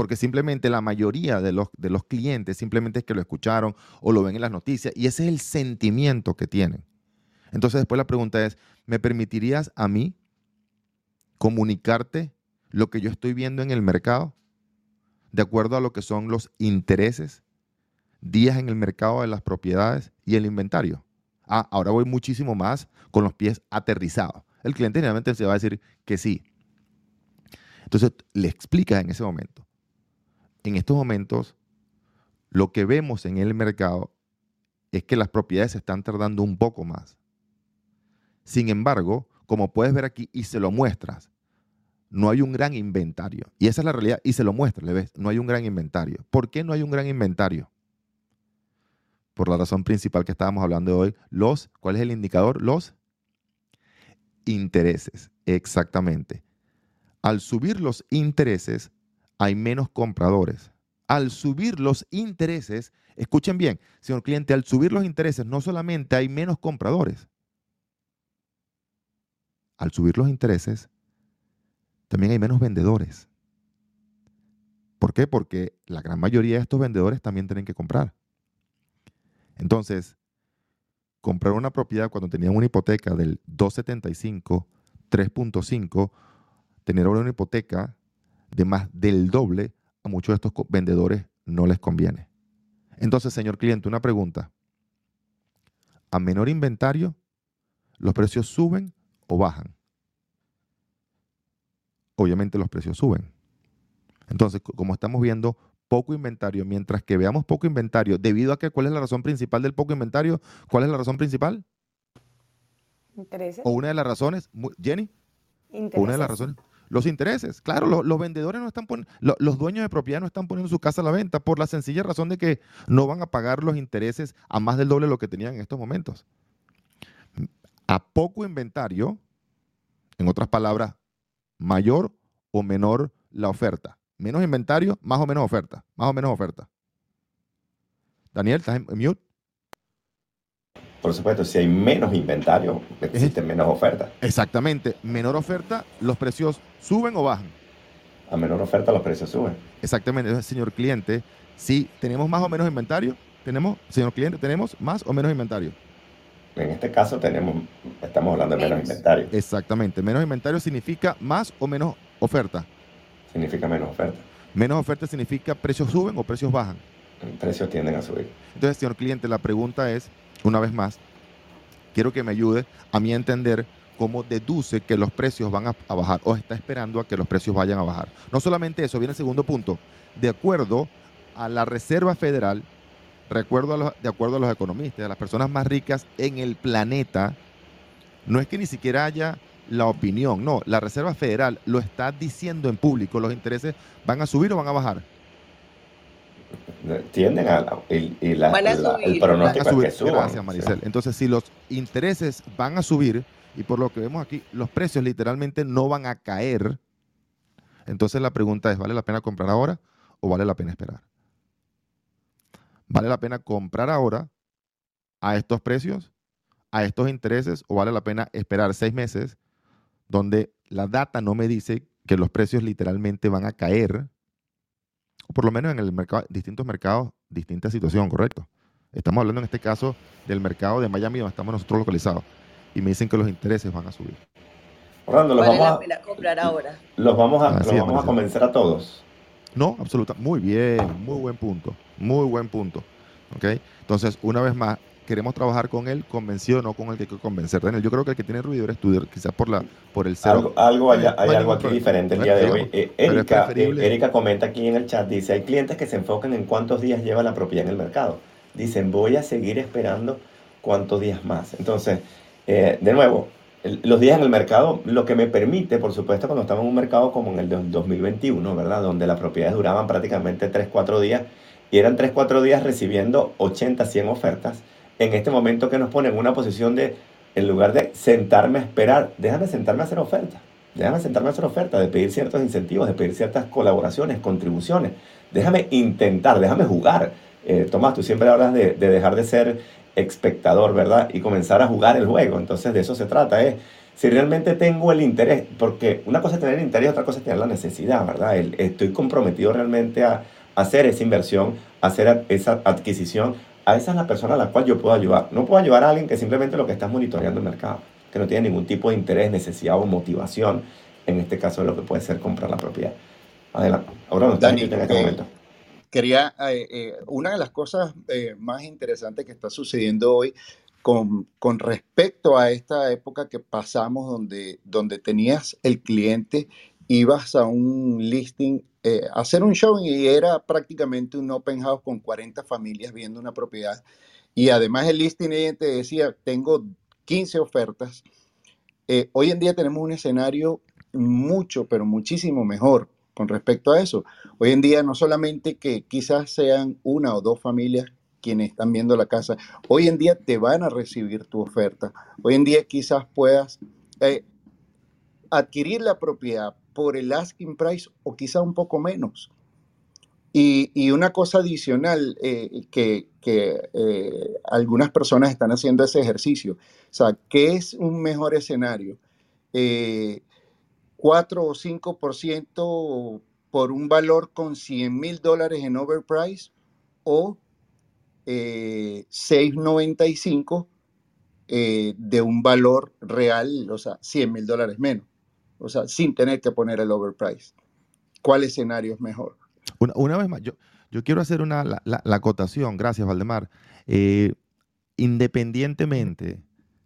porque simplemente la mayoría de los, de los clientes simplemente es que lo escucharon o lo ven en las noticias y ese es el sentimiento que tienen. Entonces después la pregunta es, ¿me permitirías a mí comunicarte lo que yo estoy viendo en el mercado de acuerdo a lo que son los intereses, días en el mercado de las propiedades y el inventario? Ah, ahora voy muchísimo más con los pies aterrizados. El cliente generalmente se va a decir que sí. Entonces le explicas en ese momento en estos momentos lo que vemos en el mercado es que las propiedades se están tardando un poco más. Sin embargo, como puedes ver aquí y se lo muestras, no hay un gran inventario. Y esa es la realidad y se lo muestras, le ves, no hay un gran inventario. ¿Por qué no hay un gran inventario? Por la razón principal que estábamos hablando hoy, los, ¿cuál es el indicador? Los intereses, exactamente. Al subir los intereses, hay menos compradores. Al subir los intereses, escuchen bien, señor cliente, al subir los intereses no solamente hay menos compradores, al subir los intereses también hay menos vendedores. ¿Por qué? Porque la gran mayoría de estos vendedores también tienen que comprar. Entonces, comprar una propiedad cuando tenían una hipoteca del 275, 3.5, tener ahora una hipoteca de más del doble, a muchos de estos vendedores no les conviene. Entonces, señor cliente, una pregunta. ¿A menor inventario, los precios suben o bajan? Obviamente los precios suben. Entonces, como estamos viendo poco inventario, mientras que veamos poco inventario, debido a que, ¿cuál es la razón principal del poco inventario? ¿Cuál es la razón principal? Intereses. O una de las razones, Jenny, una de las razones, los intereses, claro, los, vendedores no están poniendo, los dueños de propiedad no están poniendo su casa a la venta por la sencilla razón de que no van a pagar los intereses a más del doble de lo que tenían en estos momentos. A poco inventario, en otras palabras, mayor o menor la oferta. Menos inventario, más o menos oferta. Más o menos oferta. Daniel, ¿estás en mute? Por supuesto, si hay menos inventario, existen menos ofertas. Exactamente. Menor oferta, los precios suben o bajan. A menor oferta, los precios suben. Exactamente. señor cliente, si tenemos más o menos inventario, tenemos, señor cliente, tenemos más o menos inventario. En este caso tenemos, estamos hablando de menos inventario. Exactamente. Menos inventario significa más o menos oferta. Significa menos oferta. Menos oferta significa precios suben o precios bajan. Precios tienden a subir. Entonces, señor cliente, la pregunta es, una vez más, quiero que me ayude a mí a entender cómo deduce que los precios van a, bajar o está esperando a que los precios vayan a bajar. No solamente eso, viene el segundo punto. De acuerdo a la Reserva Federal, recuerdo de acuerdo a los economistas, a las personas más ricas en el planeta, no es que ni siquiera haya la opinión, no, la Reserva Federal lo está diciendo en público, los intereses van a subir o van a bajar tienden a, y, el pronóstico es que Gracias, Maricel. Entonces, si los intereses van a subir, y por lo que vemos aquí, los precios literalmente no van a caer, entonces la pregunta es, ¿vale la pena comprar ahora o vale la pena esperar? ¿Vale la pena comprar ahora a estos precios, a estos intereses, o vale la pena esperar seis meses donde la data no me dice que los precios literalmente van a caer por lo menos en el mercado, distintos mercados, distinta situación, ¿correcto? Estamos hablando en este caso del mercado de Miami donde estamos nosotros localizados y me dicen que los intereses van a subir. Orlando, los vamos a comprar ahora. Los vamos a, vamos a convencer a todos. No, absolutamente. Muy bien, muy buen punto. Muy buen punto. ¿Ok? Entonces, una vez más, queremos trabajar con él convencido, no con el que hay que convencer. Daniel, yo creo que el que tiene ruido eres tú, quizás por, la, por el cero. Algo, hay, algo aquí diferente el día de hoy. Eh, Erika, eh, Erika comenta aquí en el chat, dice, hay clientes que se enfocan en cuántos días lleva la propiedad en el mercado. Dicen, voy a seguir esperando cuántos días más. Entonces, eh, de nuevo, los días en el mercado, lo que me permite, por supuesto, cuando estamos en un mercado como en el de 2021, ¿verdad? Donde las propiedades duraban prácticamente 3, 4 días, y eran 3, 4 días recibiendo 80, 100 ofertas, en este momento que nos pone en una posición de, en lugar de sentarme a esperar, déjame sentarme a hacer ofertas. Déjame sentarme a hacer ofertas, de pedir ciertos incentivos, de pedir ciertas colaboraciones, contribuciones. Déjame intentar, déjame jugar. Eh, Tomás, tú siempre hablas de, de, dejar de ser espectador, ¿verdad? Y comenzar a jugar el juego. Entonces de eso se trata. Es si realmente tengo el interés, porque una cosa es tener interés, otra cosa es tener la necesidad, ¿verdad? estoy comprometido realmente a, hacer esa inversión, a hacer esa adquisición. A esa es la persona a la cual yo puedo ayudar. No puedo ayudar a alguien que simplemente lo que está monitoreando el mercado que no tiene ningún tipo de interés, necesidad o motivación, en este caso lo que puede ser comprar la propiedad. Adelante. Ahora no Dani, en este momento. Quería, eh, eh, una de las cosas eh, más interesantes que está sucediendo hoy con, con, respecto a esta época que pasamos donde, donde tenías el cliente, ibas a un listing, a hacer un show y era prácticamente un open house con 40 familias viendo una propiedad. Y además el listing te decía, tengo 15 ofertas. Eh, hoy en día tenemos un escenario mucho, pero muchísimo mejor con respecto a eso. Hoy en día no solamente que quizás sean una o dos familias quienes están viendo la casa, hoy en día te van a recibir tu oferta. Hoy en día quizás puedas eh, adquirir la propiedad por el asking price o quizá un poco menos. Y, una cosa adicional eh, que, eh, algunas personas están haciendo ese ejercicio, o sea, ¿qué es un mejor escenario? 4 o 5% por un valor con 100 mil dólares en overprice o 6.95 eh, de un valor real, o sea, 100 mil dólares menos, o sea, sin tener que poner el overprice. ¿Cuál escenario es mejor? Una, vez más, yo, yo quiero hacer una, la, acotación, gracias Valdemar. Eh, independientemente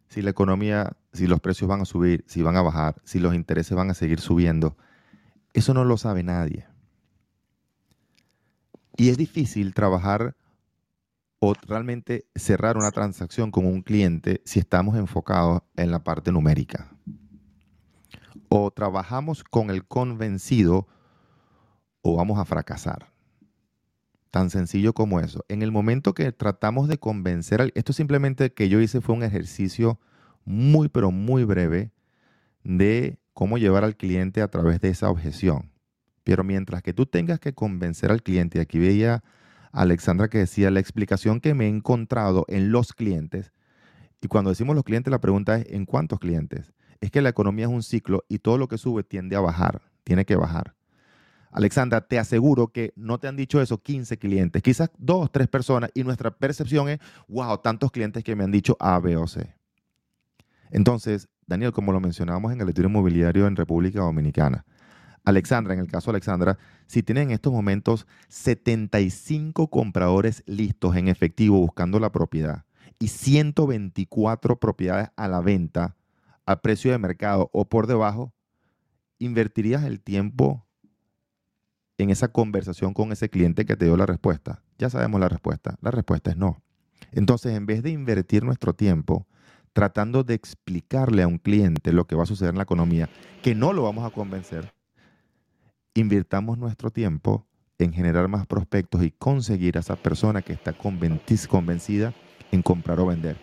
si la economía, si los precios van a subir, si van a bajar, si los intereses van a seguir subiendo, eso no lo sabe nadie. Y es difícil trabajar o realmente cerrar una transacción con un cliente si estamos enfocados en la parte numérica. O trabajamos con el convencido o vamos a fracasar. Tan sencillo como eso. En el momento que tratamos de convencer, al, esto simplemente que yo hice fue un ejercicio muy, pero muy breve de cómo llevar al cliente a través de esa objeción. Pero mientras que tú tengas que convencer al cliente, aquí veía a Alexandra que decía la explicación que me he encontrado en los clientes, y cuando decimos los clientes, la pregunta es ¿en cuántos clientes? Es que la economía es un ciclo y todo lo que sube tiende a bajar, tiene que bajar. Alexandra, te aseguro que no te han dicho eso 15 clientes, quizás dos, tres personas, y nuestra percepción es, wow, tantos clientes que me han dicho A, B o C. Entonces, Daniel, como lo mencionábamos en el estudio inmobiliario en República Dominicana, Alexandra, en el caso de Alexandra, si tienen en estos momentos 75 compradores listos en efectivo buscando la propiedad y 124 propiedades a la venta a precio de mercado o por debajo, ¿invertirías el tiempo en esa conversación con ese cliente que te dio la respuesta? Ya sabemos la respuesta. La respuesta es no. Entonces, en vez de invertir nuestro tiempo tratando de explicarle a un cliente lo que va a suceder en la economía, que no lo vamos a convencer, invirtamos nuestro tiempo en generar más prospectos y conseguir a esa persona que está convencida en comprar o vender.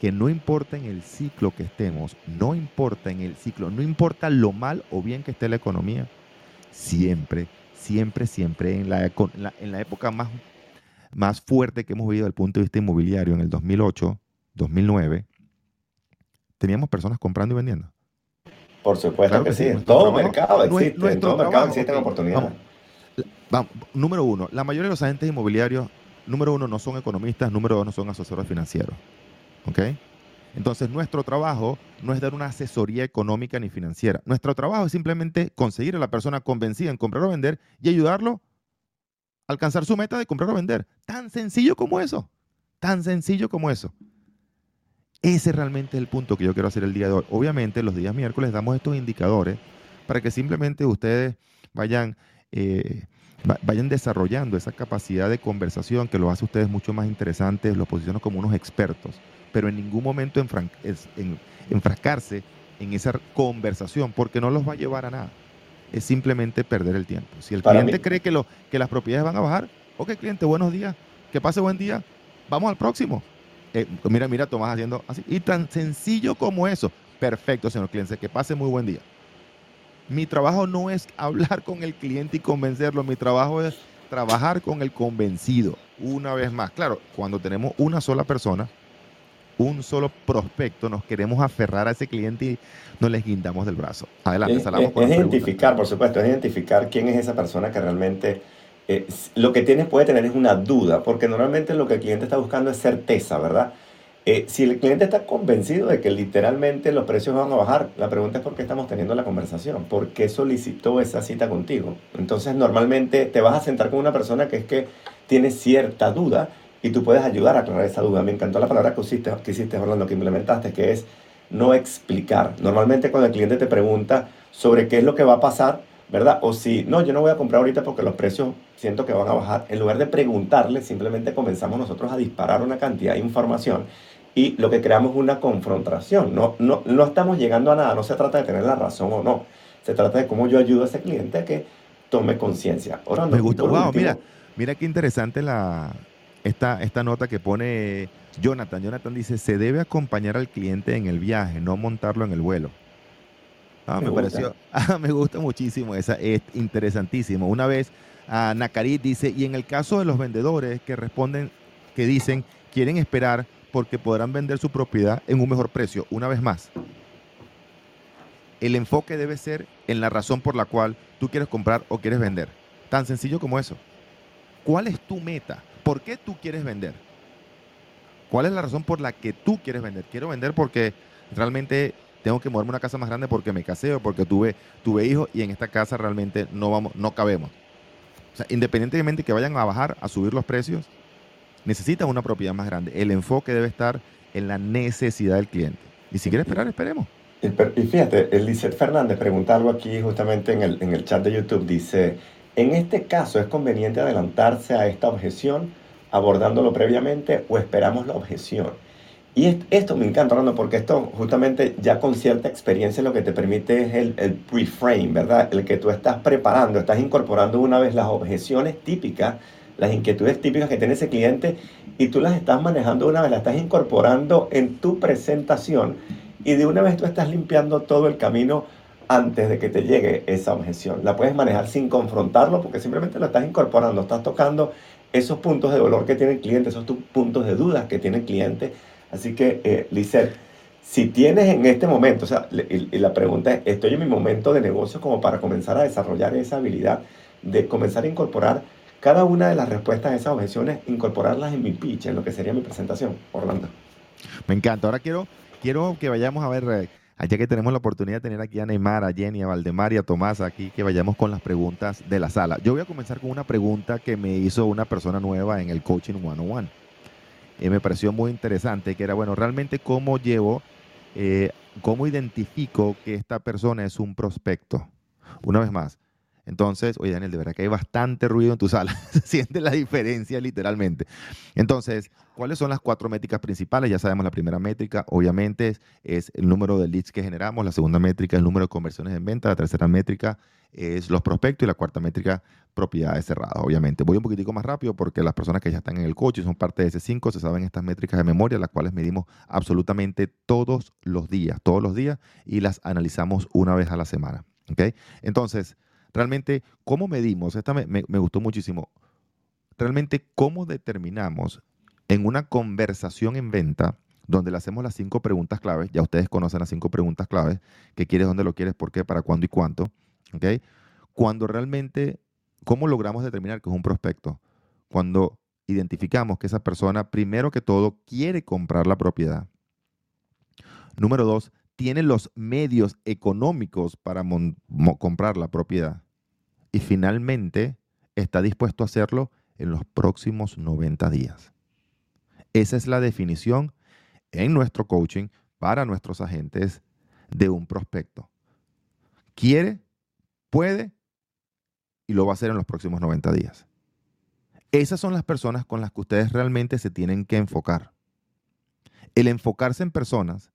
Que no importa en el ciclo que estemos, no importa en el ciclo, no importa lo mal o bien que esté la economía, siempre siempre, siempre en la, en la época más, más fuerte que hemos vivido desde el punto de vista inmobiliario, en el 2008, 2009, teníamos personas comprando y vendiendo. Por supuesto que, sí. En todo mercado existe. en todo mercado existen oportunidades. Vamos, número uno, la mayoría de los agentes inmobiliarios, número uno, no son economistas, número dos, no son asesores financieros. ¿Ok? Entonces, nuestro trabajo no es dar una asesoría económica ni financiera. Nuestro trabajo es simplemente conseguir a la persona convencida en comprar o vender y ayudarlo a alcanzar su meta de comprar o vender. Tan sencillo como eso. Tan sencillo como eso. Ese realmente es el punto que yo quiero hacer el día de hoy. Obviamente, los días miércoles damos estos indicadores para que simplemente ustedes vayan, eh, vayan desarrollando esa capacidad de conversación que lo hace a ustedes mucho más interesantes, los posiciona como unos expertos pero en ningún momento enfrascarse en esa conversación, porque no los va a llevar a nada. Es simplemente perder el tiempo. Si el cliente cree que, lo, que las propiedades van a bajar, Ok, cliente, buenos días. Que pase buen día. Vamos al próximo. Eh, mira, mira, Tomás haciendo así. Y tan sencillo como eso. Perfecto, señor cliente. Que pase muy buen día. Mi trabajo no es hablar con el cliente y convencerlo. Mi trabajo es trabajar con el convencido. Una vez más, claro, cuando tenemos una sola persona, un solo prospecto, nos queremos aferrar a ese cliente y nos les guindamos del brazo. Adelante, es, es, es identificar, por supuesto, es identificar quién es esa persona que realmente eh, lo que tienes puede tener es una duda, porque normalmente lo que el cliente está buscando es certeza, ¿verdad? Eh, si el cliente está convencido de que literalmente los precios van a bajar, la pregunta es por qué estamos teniendo la conversación, por qué solicitó esa cita contigo. Entonces normalmente te vas a sentar con una persona que es que tiene cierta duda y tú puedes ayudar a aclarar esa duda. Me encantó la palabra que hiciste, que hiciste Orlando, que implementaste, que es no explicar. Normalmente cuando el cliente te pregunta sobre qué es lo que va a pasar, ¿verdad? O si, no, yo no voy a comprar ahorita porque los precios siento que van a bajar, en lugar de preguntarle, simplemente comenzamos nosotros a disparar una cantidad de información y lo que creamos es una confrontación. No, no, no estamos llegando a nada, no se trata de tener la razón o no, se trata de cómo yo ayudo a ese cliente a que tome conciencia. Me gusta, wow, mira, mira qué interesante la, esta, esta nota que pone Jonathan. Jonathan dice, se debe acompañar al cliente en el viaje, no montarlo en el vuelo. Ah, me, pareció, ah, me gusta muchísimo, esa es interesantísimo. Una vez a ah, Nakarit dice, y en el caso de los vendedores que responden, que dicen, quieren esperar porque podrán vender su propiedad en un mejor precio. Una vez más, el enfoque debe ser en la razón por la cual tú quieres comprar o quieres vender. Tan sencillo como eso. ¿Cuál es tu meta? ¿Por qué tú quieres vender? ¿Cuál es la razón por la que tú quieres vender? Quiero vender porque realmente tengo que moverme a una casa más grande porque me casé o porque tuve, tuve hijos y en esta casa realmente no, vamos, no cabemos. O sea, independientemente que vayan a bajar, a subir los precios, necesitan una propiedad más grande. El enfoque debe estar en la necesidad del cliente. Y si quiere esperar, esperemos. Y fíjate, Eliseth Fernández pregunta algo aquí justamente en el, en el chat de YouTube. Dice, en este caso, ¿es conveniente adelantarse a esta objeción abordándolo previamente o esperamos la objeción? Y esto me encanta, Orlando, porque esto justamente ya con cierta experiencia lo que te permite es el, el pre-frame, ¿verdad? El que tú estás preparando, estás incorporando una vez las objeciones típicas, las inquietudes típicas que tiene ese cliente y tú las estás manejando una vez, las estás incorporando en tu presentación y de una vez tú estás limpiando todo el camino antes de que te llegue esa objeción. La puedes manejar sin confrontarlo porque simplemente lo estás incorporando, estás tocando esos puntos de dolor que tiene el cliente, esos puntos de dudas que tiene el cliente. Así que, eh, si tienes en este momento, o sea, y, la pregunta es, ¿estoy en mi momento de negocio como para comenzar a desarrollar esa habilidad de comenzar a incorporar cada una de las respuestas a esas objeciones, incorporarlas en mi pitch, en lo que sería mi presentación, Orlando? Me encanta. Ahora quiero, quiero que vayamos a ver... Eh, ya que tenemos la oportunidad de tener aquí a Neymar, a Jenny, a Valdemar y a Tomás aquí, que vayamos con las preguntas de la sala. Yo voy a comenzar con una pregunta que me hizo una persona nueva en el Coaching 101. Y me pareció muy interesante, que era, bueno, realmente cómo llevo, eh, cómo identifico que esta persona es un prospecto. Una vez más, entonces, oye Daniel, de verdad que hay bastante ruido en tu sala. Se siente la diferencia literalmente. Entonces, ¿cuáles son las cuatro métricas principales? Ya sabemos la primera métrica, obviamente, es, el número de leads que generamos. La segunda métrica es el número de conversiones en venta. La tercera métrica es los prospectos. Y la cuarta métrica, propiedades cerradas, obviamente. Voy un poquitico más rápido porque las personas que ya están en el coche son parte de ese 5 se saben estas métricas de memoria, las cuales medimos absolutamente todos los días, todos los días, y las analizamos una vez a la semana. ¿ok? Entonces, Realmente, ¿cómo medimos? Esta me, gustó muchísimo. Realmente, ¿cómo determinamos en una conversación en venta donde le hacemos las cinco preguntas claves, ya ustedes conocen las cinco preguntas claves, qué quieres, dónde lo quieres, por qué, para cuándo y cuánto, ¿ok? Cuando realmente, ¿cómo logramos determinar que es un prospecto? Cuando identificamos que esa persona, primero que todo, quiere comprar la propiedad. Número dos, tiene los medios económicos para comprar la propiedad. Y finalmente está dispuesto a hacerlo en los próximos 90 días. Esa es la definición en nuestro coaching para nuestros agentes de un prospecto. Quiere, puede y lo va a hacer en los próximos 90 días. Esas son las personas con las que ustedes realmente se tienen que enfocar. El enfocarse en personas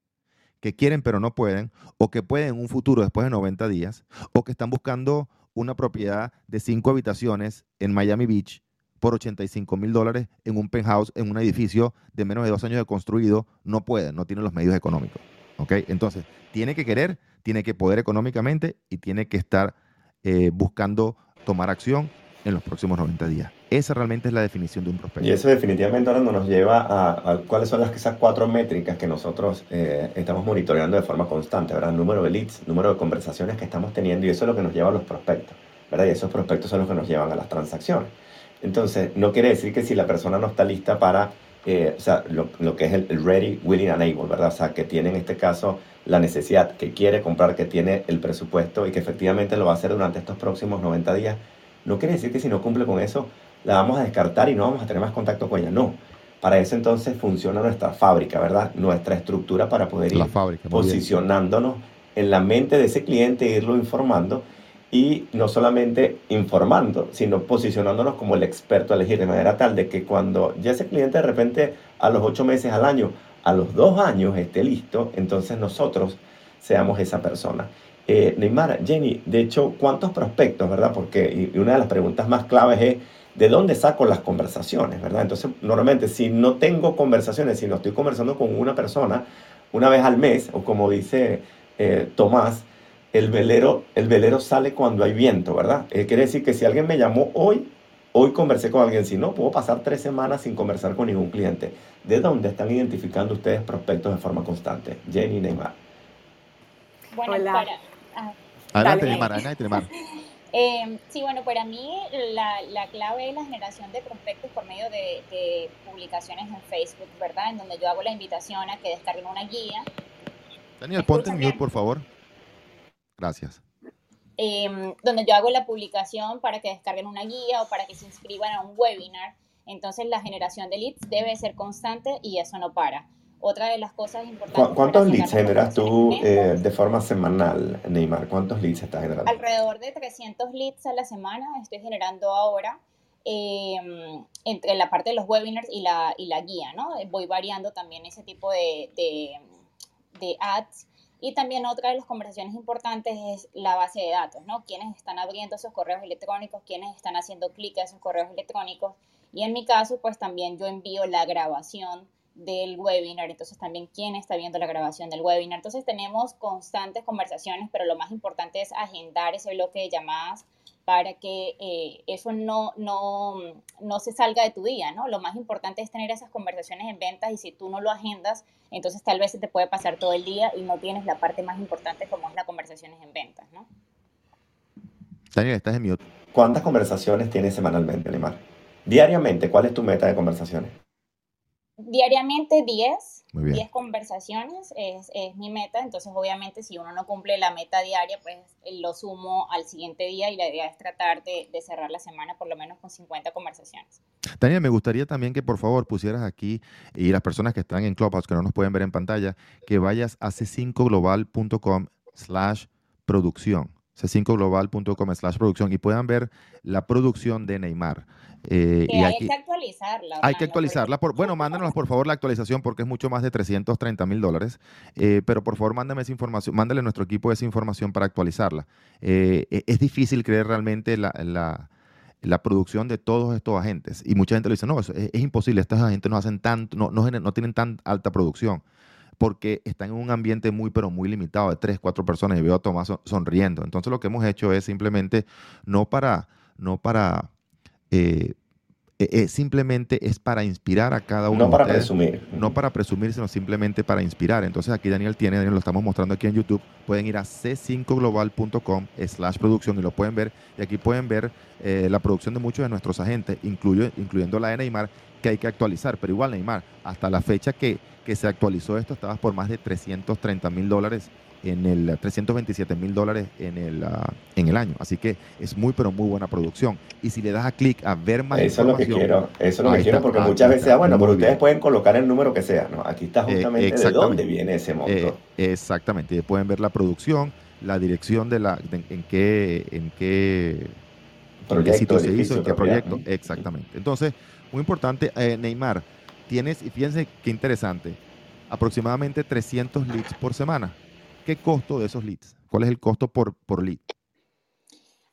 que quieren pero no pueden, o que pueden en un futuro después de 90 días, o que están buscando una propiedad de cinco habitaciones en Miami Beach, por 85 mil dólares en un penthouse, en un edificio de menos de dos años de construido, no puede, no tiene los medios económicos. ¿ok? Entonces, tiene que querer, tiene que poder económicamente y tiene que estar eh, buscando tomar acción en los próximos 90 días. Esa realmente es la definición de un prospecto. Y eso definitivamente ahora nos lleva a, cuáles son las, esas cuatro métricas que nosotros eh, estamos monitoreando de forma constante, ¿verdad? Número de leads, número de conversaciones que estamos teniendo y eso es lo que nos lleva a los prospectos, ¿verdad? Y esos prospectos son los que nos llevan a las transacciones. Entonces, no quiere decir que si la persona no está lista para, eh, o sea, lo, lo, que es el, ready, willing and able, ¿verdad? O sea, que tiene en este caso la necesidad, que quiere comprar, que tiene el presupuesto y que efectivamente lo va a hacer durante estos próximos 90 días, no quiere decir que si no cumple con eso, la vamos a descartar y no vamos a tener más contacto con ella. No. Para eso entonces funciona nuestra fábrica, ¿verdad? Nuestra estructura para poder ir posicionándonos en la mente de ese cliente, irlo informando y no solamente informando, sino posicionándonos como el experto a elegir, de manera tal de que cuando ya ese cliente de repente a los ocho meses al año, a los dos años esté listo, entonces nosotros seamos esa persona. Eh, Neymar, Jenny, de hecho, ¿cuántos prospectos, verdad? Porque y una de las preguntas más claves es, ¿de dónde saco las conversaciones, verdad? Entonces, normalmente, si no tengo conversaciones, si no estoy conversando con una persona una vez al mes, o como dice eh, Tomás, el velero, el velero sale cuando hay viento, ¿verdad? Eh, quiere decir que si alguien me llamó hoy, hoy conversé con alguien, si no, puedo pasar tres semanas sin conversar con ningún cliente. ¿De dónde están identificando ustedes prospectos de forma constante? Jenny Neymar. Bueno, Hola. Adelante, Neymar, adelante, Neymar. Eh, sí, bueno, para mí la, la, clave es la generación de prospectos por medio de, publicaciones en Facebook, ¿verdad? En donde yo hago la invitación a que descarguen una guía. Daniel, ponte en mute, por favor. Gracias. Em, donde yo hago la publicación para que descarguen una guía o para que se inscriban a un webinar. Entonces la generación de leads debe ser constante y eso no para. Otra de las cosas importantes. ¿Cuántos leads generas tú eh, de forma semanal, Neymar? ¿Cuántos leads estás generando? Alrededor de 300 leads a la semana estoy generando ahora. Em, entre la parte de los webinars y la, y la guía, ¿no? Voy variando también ese tipo de, de, de ads. Y también otra de las conversaciones importantes es la base de datos, ¿no? Quiénes están abriendo esos correos electrónicos, quiénes están haciendo clic a esos correos electrónicos. Y en mi caso, pues también yo envío la grabación del webinar, entonces también quién está viendo la grabación del webinar. Entonces tenemos constantes conversaciones, pero lo más importante es agendar ese bloque de llamadas para que eh, eso no, no, no se salga de tu día, ¿no? Lo más importante es tener esas conversaciones en ventas y si tú no lo agendas, entonces tal vez se te puede pasar todo el día y no tienes la parte más importante como es las conversaciones en ventas, ¿no? Daniel, estás en mute. ¿Cuántas conversaciones tienes semanalmente, Lemar? Diariamente, ¿cuál es tu meta de conversaciones? Diariamente 10, 10 conversaciones es, es, mi meta, entonces obviamente si uno no cumple la meta diaria, pues eh, lo sumo al siguiente día y la idea es tratar de, de cerrar la semana por lo menos con 50 conversaciones. Daniel, me gustaría también que por favor pusieras aquí, y las personas que están en Clubhouse, que no nos pueden ver en pantalla, que vayas a c5global.com slash producción c5global.com slash producción y puedan ver la producción de Neymar. Eh, y hay que actualizarla. Hay que actualizarla. Por, bueno, mándanos por favor la actualización porque es mucho más de 330 mil dólares. Eh, pero por favor, mándame esa información, mándale a nuestro equipo esa información para actualizarla. Eh, e, es difícil creer realmente la, la, producción de todos estos agentes. Y mucha gente lo dice, no, es, es imposible, estos agentes no hacen tanto, no, no, no tienen tan alta producción porque están en un ambiente muy, pero muy limitado de tres, cuatro personas y veo a Tomás sonriendo. Entonces lo que hemos hecho es simplemente no para, no para, eh, eh, eh, simplemente es para inspirar a cada uno. No para presumir. No para presumir, sino simplemente para inspirar. Entonces aquí Daniel tiene, Daniel lo estamos mostrando aquí en YouTube. Pueden ir a c5global.com slash producción y lo pueden ver. Y aquí pueden ver la producción de muchos de nuestros agentes, incluyendo la de Neymar, que hay que actualizar. Pero igual Neymar, hasta la fecha que que se actualizó esto, estabas por más de 330 mil dólares en el 327 mil dólares en el, ah, en el año. Así que es muy, pero muy buena producción. Y si le das a clic a ver más eso es lo que quiero, eso es lo que quiero, porque muchas veces, ah, bueno, pero ustedes pueden colocar el número que sea, ¿no? Aquí está eh, justamente de dónde viene ese monto. Eh, exactamente, y pueden ver la producción, la dirección de la, en qué, en qué, sitio se hizo, en qué proyecto, exactamente. Entonces, muy importante, eh, Neymar, tienes, y fíjense qué interesante, aproximadamente 300 leads por semana. ¿Qué costo de esos leads? ¿Cuál es el costo por, por lead?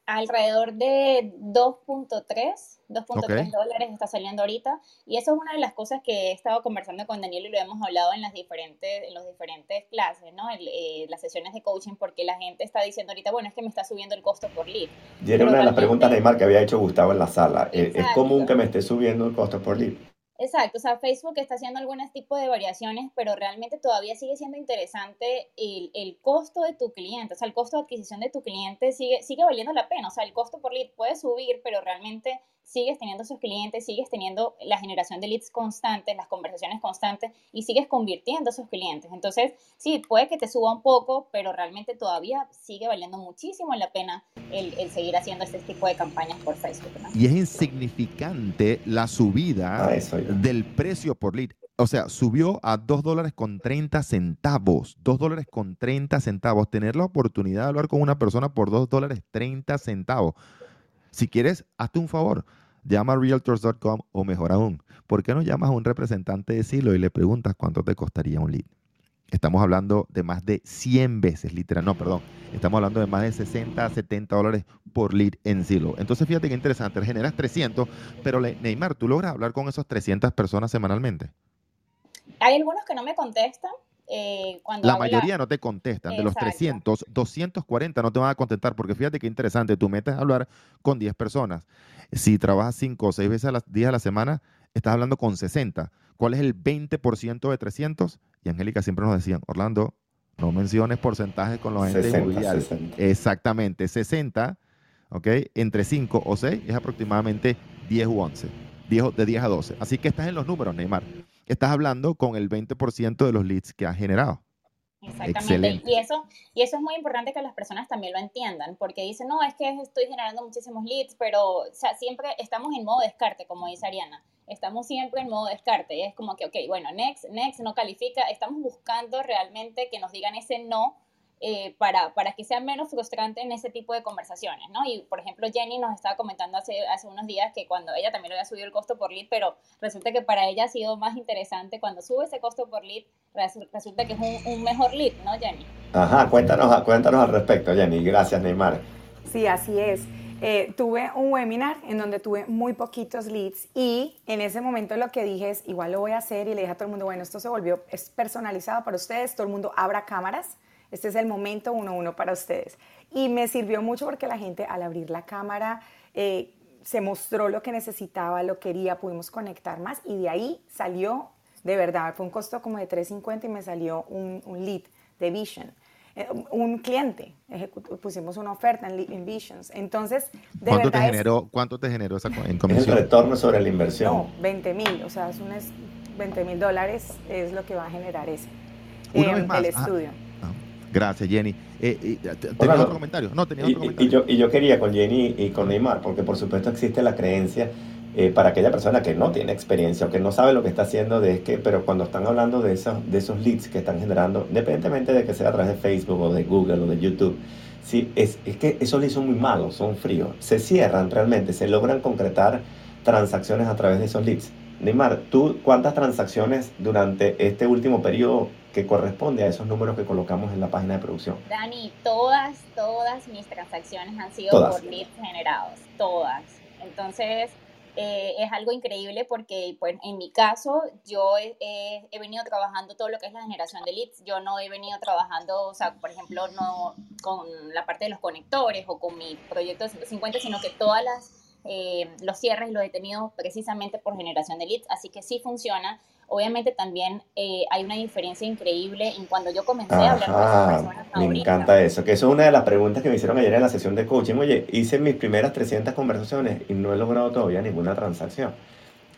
Alrededor de 2.3, 2.3 dólares está saliendo ahorita. Y eso es una de las cosas que he estado conversando con Daniel y lo hemos hablado en las diferentes, en los diferentes clases, ¿no? Eh, las sesiones de coaching, porque la gente está diciendo ahorita, bueno, es que me está subiendo el costo por lead. Y era una de las preguntas, Neymar, que había hecho Gustavo en la sala. ¿Es común que me esté subiendo el costo por lead? Exacto, o sea, Facebook está haciendo algunos tipos de variaciones, pero realmente todavía sigue siendo interesante el, el, costo de tu cliente, o sea, el costo de adquisición de tu cliente sigue, sigue valiendo la pena, o sea, el costo por lead puede subir, pero realmente sigues teniendo sus clientes, sigues teniendo la generación de leads constantes, las conversaciones constantes y sigues convirtiendo a esos clientes. Entonces, sí, puede que te suba un poco, pero realmente todavía sigue valiendo muchísimo la pena el, seguir haciendo este tipo de campañas por Facebook. Y es insignificante la subida ah, del precio por lead. O sea, subió a 2 dólares con 30 centavos. 2 dólares con 30 centavos. Tener la oportunidad de hablar con una persona por 2 dólares 30 centavos. Si quieres, hazte un favor. Llama a realtors.com o mejor aún, ¿por qué no llamas a un representante de Silo y le preguntas cuánto te costaría un lead? Estamos hablando de más de 100 veces, literal, no, perdón. Estamos hablando de más de 60 a 70 dólares por lead en Silo. Entonces, fíjate qué interesante. Generas 300, pero Neymar, ¿tú logras hablar con esas 300 personas semanalmente? Hay algunos que no me contestan, eh, la mayoría no te contestan. De los 300, 240 no te van a contestar porque fíjate qué interesante, tú metes a hablar con 10 personas. Si trabajas 5 o 6 veces a las días a la semana, estás hablando con 60. ¿Cuál es el 20% de 300? Y Angélica siempre nos decían, Orlando, no menciones porcentajes con los agentes inmobiliarios. Exactamente, 60, ¿ok? Entre 5 o 6 es aproximadamente 10 u 11, 10, de 10 a 12. Así que estás en los números, Neymar estás hablando con el 20% de los leads que has generado. Exactamente. Y eso, y eso es muy importante que las personas también lo entiendan, porque dicen, no, es que estoy generando muchísimos leads, pero siempre estamos en modo descarte, como dice Ariana. Estamos siempre en modo descarte. Y es como que, ok, bueno, next, next, no califica. Estamos buscando realmente que nos digan ese no eh, para, para, que sea menos frustrante en ese tipo de conversaciones, ¿no? Y, por ejemplo, Jenny nos estaba comentando hace, hace unos días que cuando ella también le había subido el costo por lead, pero resulta que para ella ha sido más interesante cuando sube ese costo por lead, resulta que es un, un mejor lead, ¿no, Jenny? Ajá, cuéntanos, cuéntanos al respecto, Jenny. Gracias, Neymar. Sí, así es. Eh, tuve un webinar en donde tuve muy poquitos leads y en ese momento lo que dije es, igual lo voy a hacer y le dije a todo el mundo, bueno, esto se volvió, es personalizado para ustedes, todo el mundo abra cámaras este es el momento uno uno para ustedes. Y me sirvió mucho porque la gente al abrir la cámara eh, se mostró lo que necesitaba, lo quería, pudimos conectar más y de ahí salió, de verdad, fue un costo como de 3.50 y me salió un, lead de Vision. Eh, un cliente, pusimos una oferta en, Visions. Entonces, de ¿Cuánto, te generó, ¿Cuánto te generó esa en comisión? El retorno sobre la inversión. No, 20 mil, o sea, es 20 mil dólares es lo que va a generar ese. Una el estudio. Gracias, Jenny. Eh, ¿Tenías otro comentario? No, tenía otro comentario. Y, yo, y yo quería con Jenny y con Neymar, porque por supuesto existe la creencia eh, para aquella persona que no tiene experiencia o que no sabe lo que está haciendo, de que, pero cuando están hablando de esos, de esos leads que están generando, independientemente de que sea a través de Facebook o de Google o de YouTube, sí, es, es que esos leads son muy malos, son fríos. Se cierran realmente, se logran concretar transacciones a través de esos leads. Neymar, ¿tú cuántas transacciones durante este último periodo que corresponde a esos números que colocamos en la página de producción? Dani, todas, todas mis transacciones han sido por leads generados, todas. Entonces, eh, es algo increíble porque pues, en mi caso yo he, venido trabajando todo lo que es la generación de leads. Yo no he venido trabajando, o sea, por ejemplo, no con la parte de los conectores o con mi proyecto de 150, sino que todas las eh, los cierres los he tenido precisamente por generación de leads, así que sí funciona. Obviamente también eh, hay una diferencia increíble en cuando yo comencé a hablar con esas personas. Me encanta eso, que eso es una de las preguntas que me hicieron ayer en la sesión de coaching. Oye, hice mis primeras 300 conversaciones y no he logrado todavía ninguna transacción.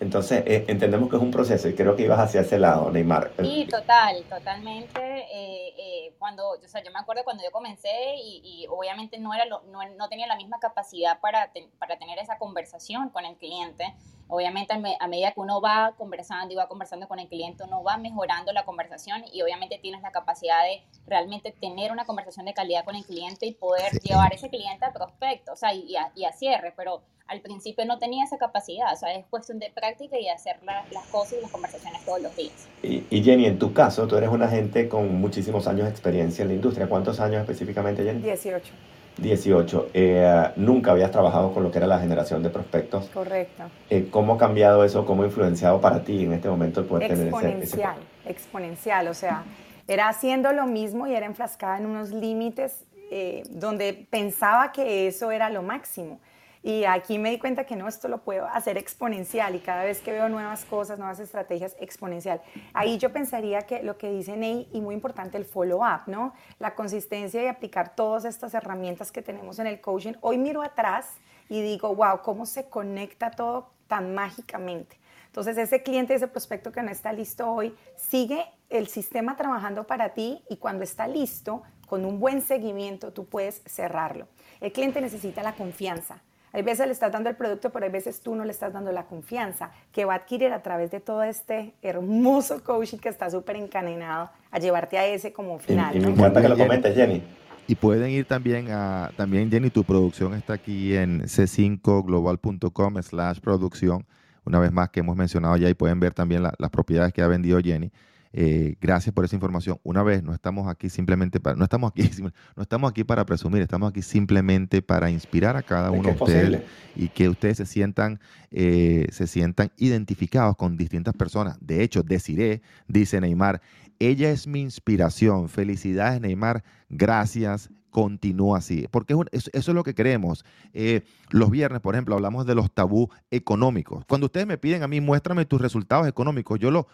Entonces, eh, entendemos que es un proceso y creo que ibas hacia ese lado, Neymar. Sí, total, totalmente. Eh, eh, cuando, o sea, yo me acuerdo cuando yo comencé y, obviamente no, era no, no, tenía la misma capacidad para, para tener esa conversación con el cliente. Obviamente a, medida que uno va conversando y va conversando con el cliente, uno va mejorando la conversación y obviamente tienes la capacidad de realmente tener una conversación de calidad con el cliente y poder llevar ese cliente a prospecto, o sea, y a, y a cierre, pero al principio no tenía esa capacidad, o sea, es cuestión de práctica y hacer las cosas y las conversaciones todos los días. Y, Jenny, en tu caso, tú eres una gente con muchísimos años de experiencia en la industria. ¿Cuántos años específicamente, Jenny? 18. 18, eh, nunca habías trabajado con lo que era la generación de prospectos. Correcto. Eh, ¿Cómo ha cambiado eso? ¿Cómo ha influenciado para ti en este momento el poder tener ese... Exponencial, exponencial. O sea, era haciendo lo mismo y era enfrascada en unos límites eh, donde pensaba que eso era lo máximo. Y aquí me di cuenta que no, esto lo puedo hacer exponencial y cada vez que veo nuevas cosas, nuevas estrategias, exponencial. Ahí yo pensaría que lo que dice Ney, y muy importante el follow-up, ¿no? La consistencia y aplicar todas estas herramientas que tenemos en el coaching. Hoy miro atrás y digo, wow, cómo se conecta todo tan mágicamente. Entonces, ese cliente, ese prospecto que no está listo hoy, sigue el sistema trabajando para ti y cuando está listo, con un buen seguimiento, tú puedes cerrarlo. El cliente necesita la confianza. Hay veces le estás dando el producto, pero hay veces tú no le estás dando la confianza que va a adquirir a través de todo este hermoso coaching que está súper encadenado a llevarte a ese como final. Y, me encanta que lo comentes, Jenny. Y pueden ir también a, también Jenny, tu producción está aquí en c5global.com slash producción, una vez más que hemos mencionado ya y pueden ver también las propiedades que ha vendido Jenny. Eh, gracias por esa información. Una vez, no estamos aquí simplemente para, no estamos aquí, no estamos aquí para presumir, estamos aquí simplemente para inspirar a cada uno de ustedes y que ustedes se sientan, eh, se sientan identificados con distintas personas. De hecho, deciré, dice Neymar, ella es mi inspiración. Felicidades, Neymar. Gracias. Continúa así. Porque eso, es lo que queremos. Eh, los viernes, por ejemplo, hablamos de los tabú económicos. Cuando ustedes me piden a mí, muéstrame tus resultados económicos, yo lo,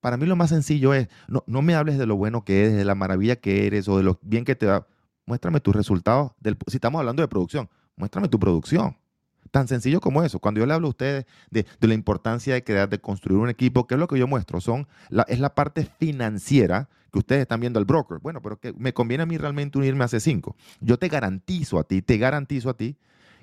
para mí lo más sencillo es, no, no me hables de lo bueno que eres, de la maravilla que eres o de lo bien que te da. Muéstrame tus resultados. Del, si estamos hablando de producción, muéstrame tu producción. Tan sencillo como eso. Cuando yo le hablo a ustedes de, la importancia de crear, de construir un equipo, ¿qué es lo que yo muestro? Son es la parte financiera que ustedes están viendo al broker. Bueno, pero que me conviene a mí realmente unirme a C5. Yo te garantizo a ti, te garantizo a ti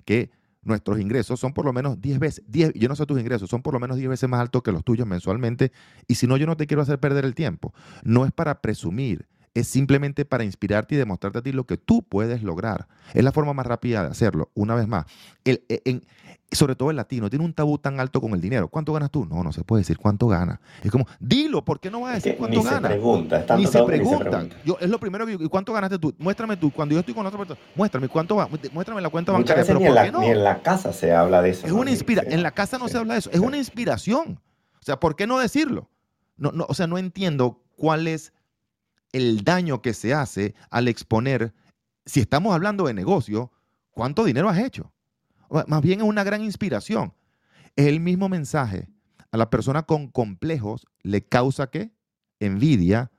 que nuestros ingresos son por lo menos 10 veces, 10, yo no sé tus ingresos, son por lo menos 10 veces más altos que los tuyos mensualmente. Y si no, yo no te quiero hacer perder el tiempo. No es para presumir, es simplemente para inspirarte y demostrarte a ti lo que tú puedes lograr. Es la forma más rápida de hacerlo. Una vez más, el, en, sobre todo el latino, tiene un tabú tan alto con el dinero. ¿Cuánto ganas tú? No, no se puede decir cuánto gana. Es como, dilo, ¿por qué no vas a decir cuánto gana? Se pregunta, ni, se pregunta. Yo, es lo primero que ¿y cuánto ganaste tú? Muéstrame tú. Cuando yo estoy con otra persona, muéstrame cuánto va, muéstrame la cuenta bancaria. Pero ni, en la, ni en la casa se habla de eso. Es una inspiración. En la casa no se habla de eso. Es una inspiración. O sea, ¿por qué no decirlo? No, no, o sea, no entiendo cuál es el daño que se hace al exponer, si estamos hablando de negocio, ¿cuánto dinero has hecho? Más bien es una gran inspiración. El mismo mensaje. A la persona con complejos le causa qué? Envidia.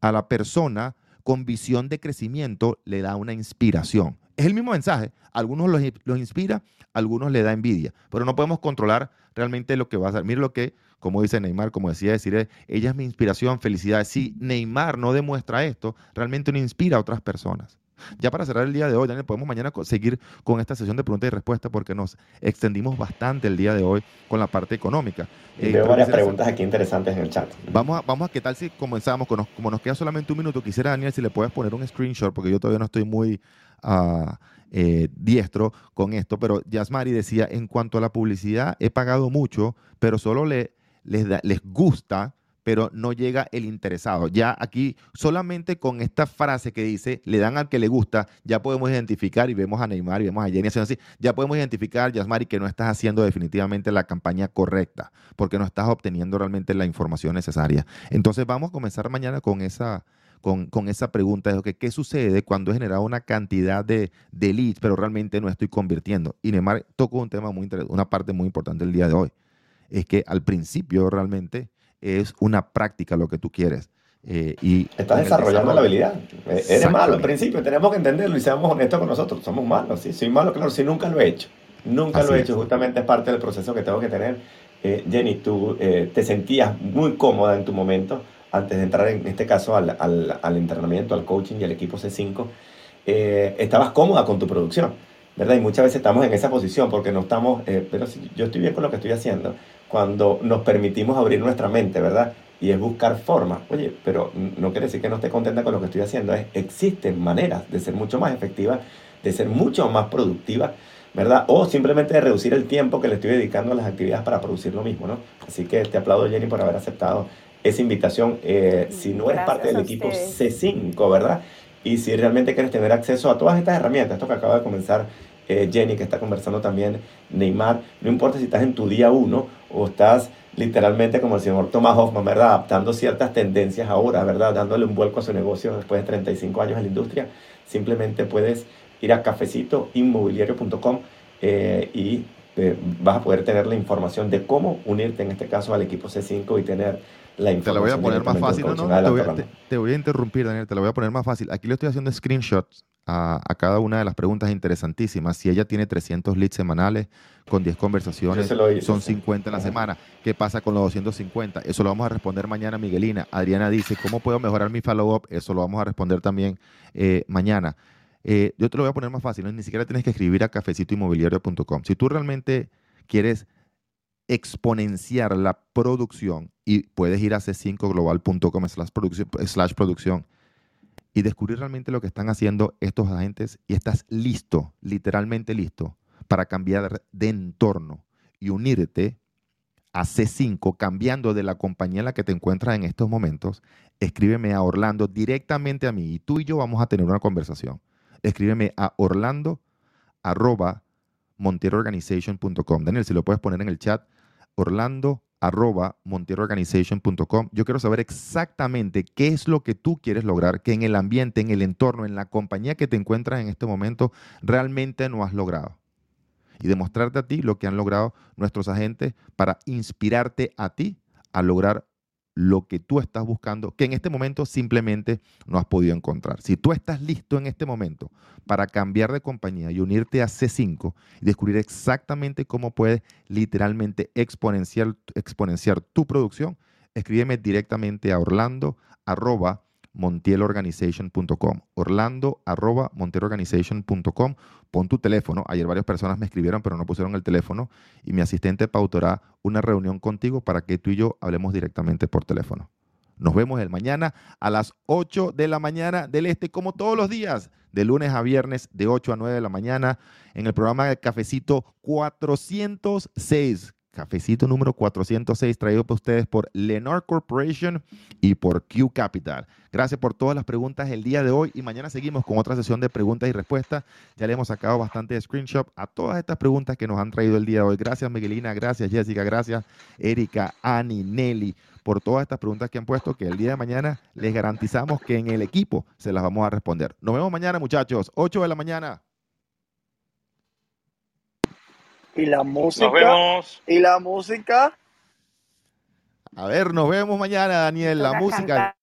A la persona con visión de crecimiento le da una inspiración. Es el mismo mensaje. algunos los, los inspira, algunos le da envidia. Pero no podemos controlar realmente lo que va a hacer. Mire lo que, como dice Neymar, como decía decir, ella es mi inspiración, felicidades. Si Neymar no demuestra esto, realmente no inspira a otras personas. Ya para cerrar el día de hoy, Daniel, podemos mañana seguir con esta sesión de preguntas y respuestas porque nos extendimos bastante el día de hoy con la parte económica. Y veo varias preguntas aquí interesantes en el chat. Vamos a, vamos a qué tal si comenzamos, como nos, como nos queda solamente un minuto, quisiera, Daniel, si le puedes poner un screenshot porque yo todavía no estoy muy... Uh, eh, diestro con esto, pero Yasmari decía, en cuanto a la publicidad, he pagado mucho, pero solo le, les, les gusta pero no llega el interesado. Ya aquí, solamente con esta frase que dice, le dan al que le gusta, ya podemos identificar y vemos a Neymar y vemos a Jenny haciendo así, ya podemos identificar, Yasmari, que no estás haciendo definitivamente la campaña correcta, porque no estás obteniendo realmente la información necesaria. Entonces vamos a comenzar mañana con esa, con, esa pregunta de ¿qué sucede cuando he generado una cantidad de, de leads, pero realmente no estoy convirtiendo? Y Neymar tocó un tema muy una parte muy importante el día de hoy. Es que al principio realmente es una práctica lo que tú quieres. Eh, y Estás desarrollando la habilidad. Eh, eres malo al principio, tenemos que entenderlo y seamos honestos con nosotros. Somos malos, sí, soy malo, claro, si nunca lo he hecho. Nunca lo he hecho, justamente es parte del proceso que tengo que tener. Eh, Jenny, tú te sentías muy cómoda en tu momento antes de entrar en este caso al, al, al entrenamiento, al coaching y al equipo C5. estabas cómoda con tu producción, ¿verdad? Y muchas veces estamos en esa posición porque no estamos, pero si yo estoy bien con lo que estoy haciendo, cuando nos permitimos abrir nuestra mente, ¿verdad? Y es buscar formas. Oye, pero no quiere decir que no esté contenta con lo que estoy haciendo. Es, existen maneras de ser mucho más efectiva, de ser mucho más productiva, ¿verdad? O simplemente de reducir el tiempo que le estoy dedicando a las actividades para producir lo mismo, ¿no? Así que te aplaudo, Jenny, por haber aceptado esa invitación. Eh, si no eres parte del equipo C5, ¿verdad? Y si realmente quieres tener acceso a todas estas herramientas, esto que acaba de comenzar eh, Jenny, que está conversando también, Neymar, no importa si estás en tu día uno o estás literalmente como el señor Thomas Hoffman, ¿verdad? Adaptando ciertas tendencias ahora, ¿verdad? Dándole un vuelco a su negocio después de 35 años en la industria, simplemente puedes ir a cafecitoinmobiliario.com eh, y eh, vas a poder tener la información de cómo unirte, en este caso, al equipo C5 y tener la información. Te la voy a poner más fácil, no, no, te voy, a, interrumpir, Daniel, te la voy a poner más fácil. Aquí le estoy haciendo screenshots a, a, cada una de las preguntas interesantísimas. Si ella tiene 300 leads semanales con 10 conversaciones, son 50 en la semana. ¿Qué pasa con los 250? Eso lo vamos a responder mañana, Miguelina. Adriana dice, ¿cómo puedo mejorar mi follow-up? Eso lo vamos a responder también eh, mañana. Eh, yo te lo voy a poner más fácil, ni siquiera tienes que escribir a cafecitoinmobiliario.com. Si tú realmente quieres exponenciar la producción y puedes ir a c5global.com slash producción y descubrir realmente lo que están haciendo estos agentes y estás listo, literalmente listo, para cambiar de entorno y unirte a C5, cambiando de la compañía en la que te encuentras en estos momentos, escríbeme a Orlando directamente a mí y tú y yo vamos a tener una conversación. Escríbeme a orlando arroba Daniel, si lo puedes poner en el chat, orlando arroba Yo quiero saber exactamente qué es lo que tú quieres lograr, que en el ambiente, en el entorno, en la compañía que te encuentras en este momento, realmente no has logrado. Y demostrarte a ti lo que han logrado nuestros agentes para inspirarte a ti a lograr lo que tú estás buscando, que en este momento simplemente no has podido encontrar. Si tú estás listo en este momento para cambiar de compañía y unirte a C5 y descubrir exactamente cómo puedes literalmente exponenciar, exponenciar tu producción, escríbeme directamente a orlando montielorganization.com. Orlando arroba montielorganization.com. Pon tu teléfono. Ayer varias personas me escribieron, pero no pusieron el teléfono. Y mi asistente pautará una reunión contigo para que tú y yo hablemos directamente por teléfono. Nos vemos el mañana a las 8 de la mañana del este, como todos los días, de lunes a viernes, de 8 a 9 de la mañana, en el programa de Cafecito 406 Cafecito número 406 traído para ustedes por Lennar Corporation y por Q Capital. Gracias por todas las preguntas el día de hoy y mañana seguimos con otra sesión de preguntas y respuestas. Ya le hemos sacado bastante screenshot a todas estas preguntas que nos han traído el día de hoy. Gracias Miguelina, gracias Jessica, gracias Erika, Ani, Nelly por todas estas preguntas que han puesto que el día de mañana les garantizamos que en el equipo se las vamos a responder. Nos vemos mañana muchachos, 8 de la mañana. Y la música. Nos vemos. Y la música. A ver, nos vemos mañana, Daniel. La música.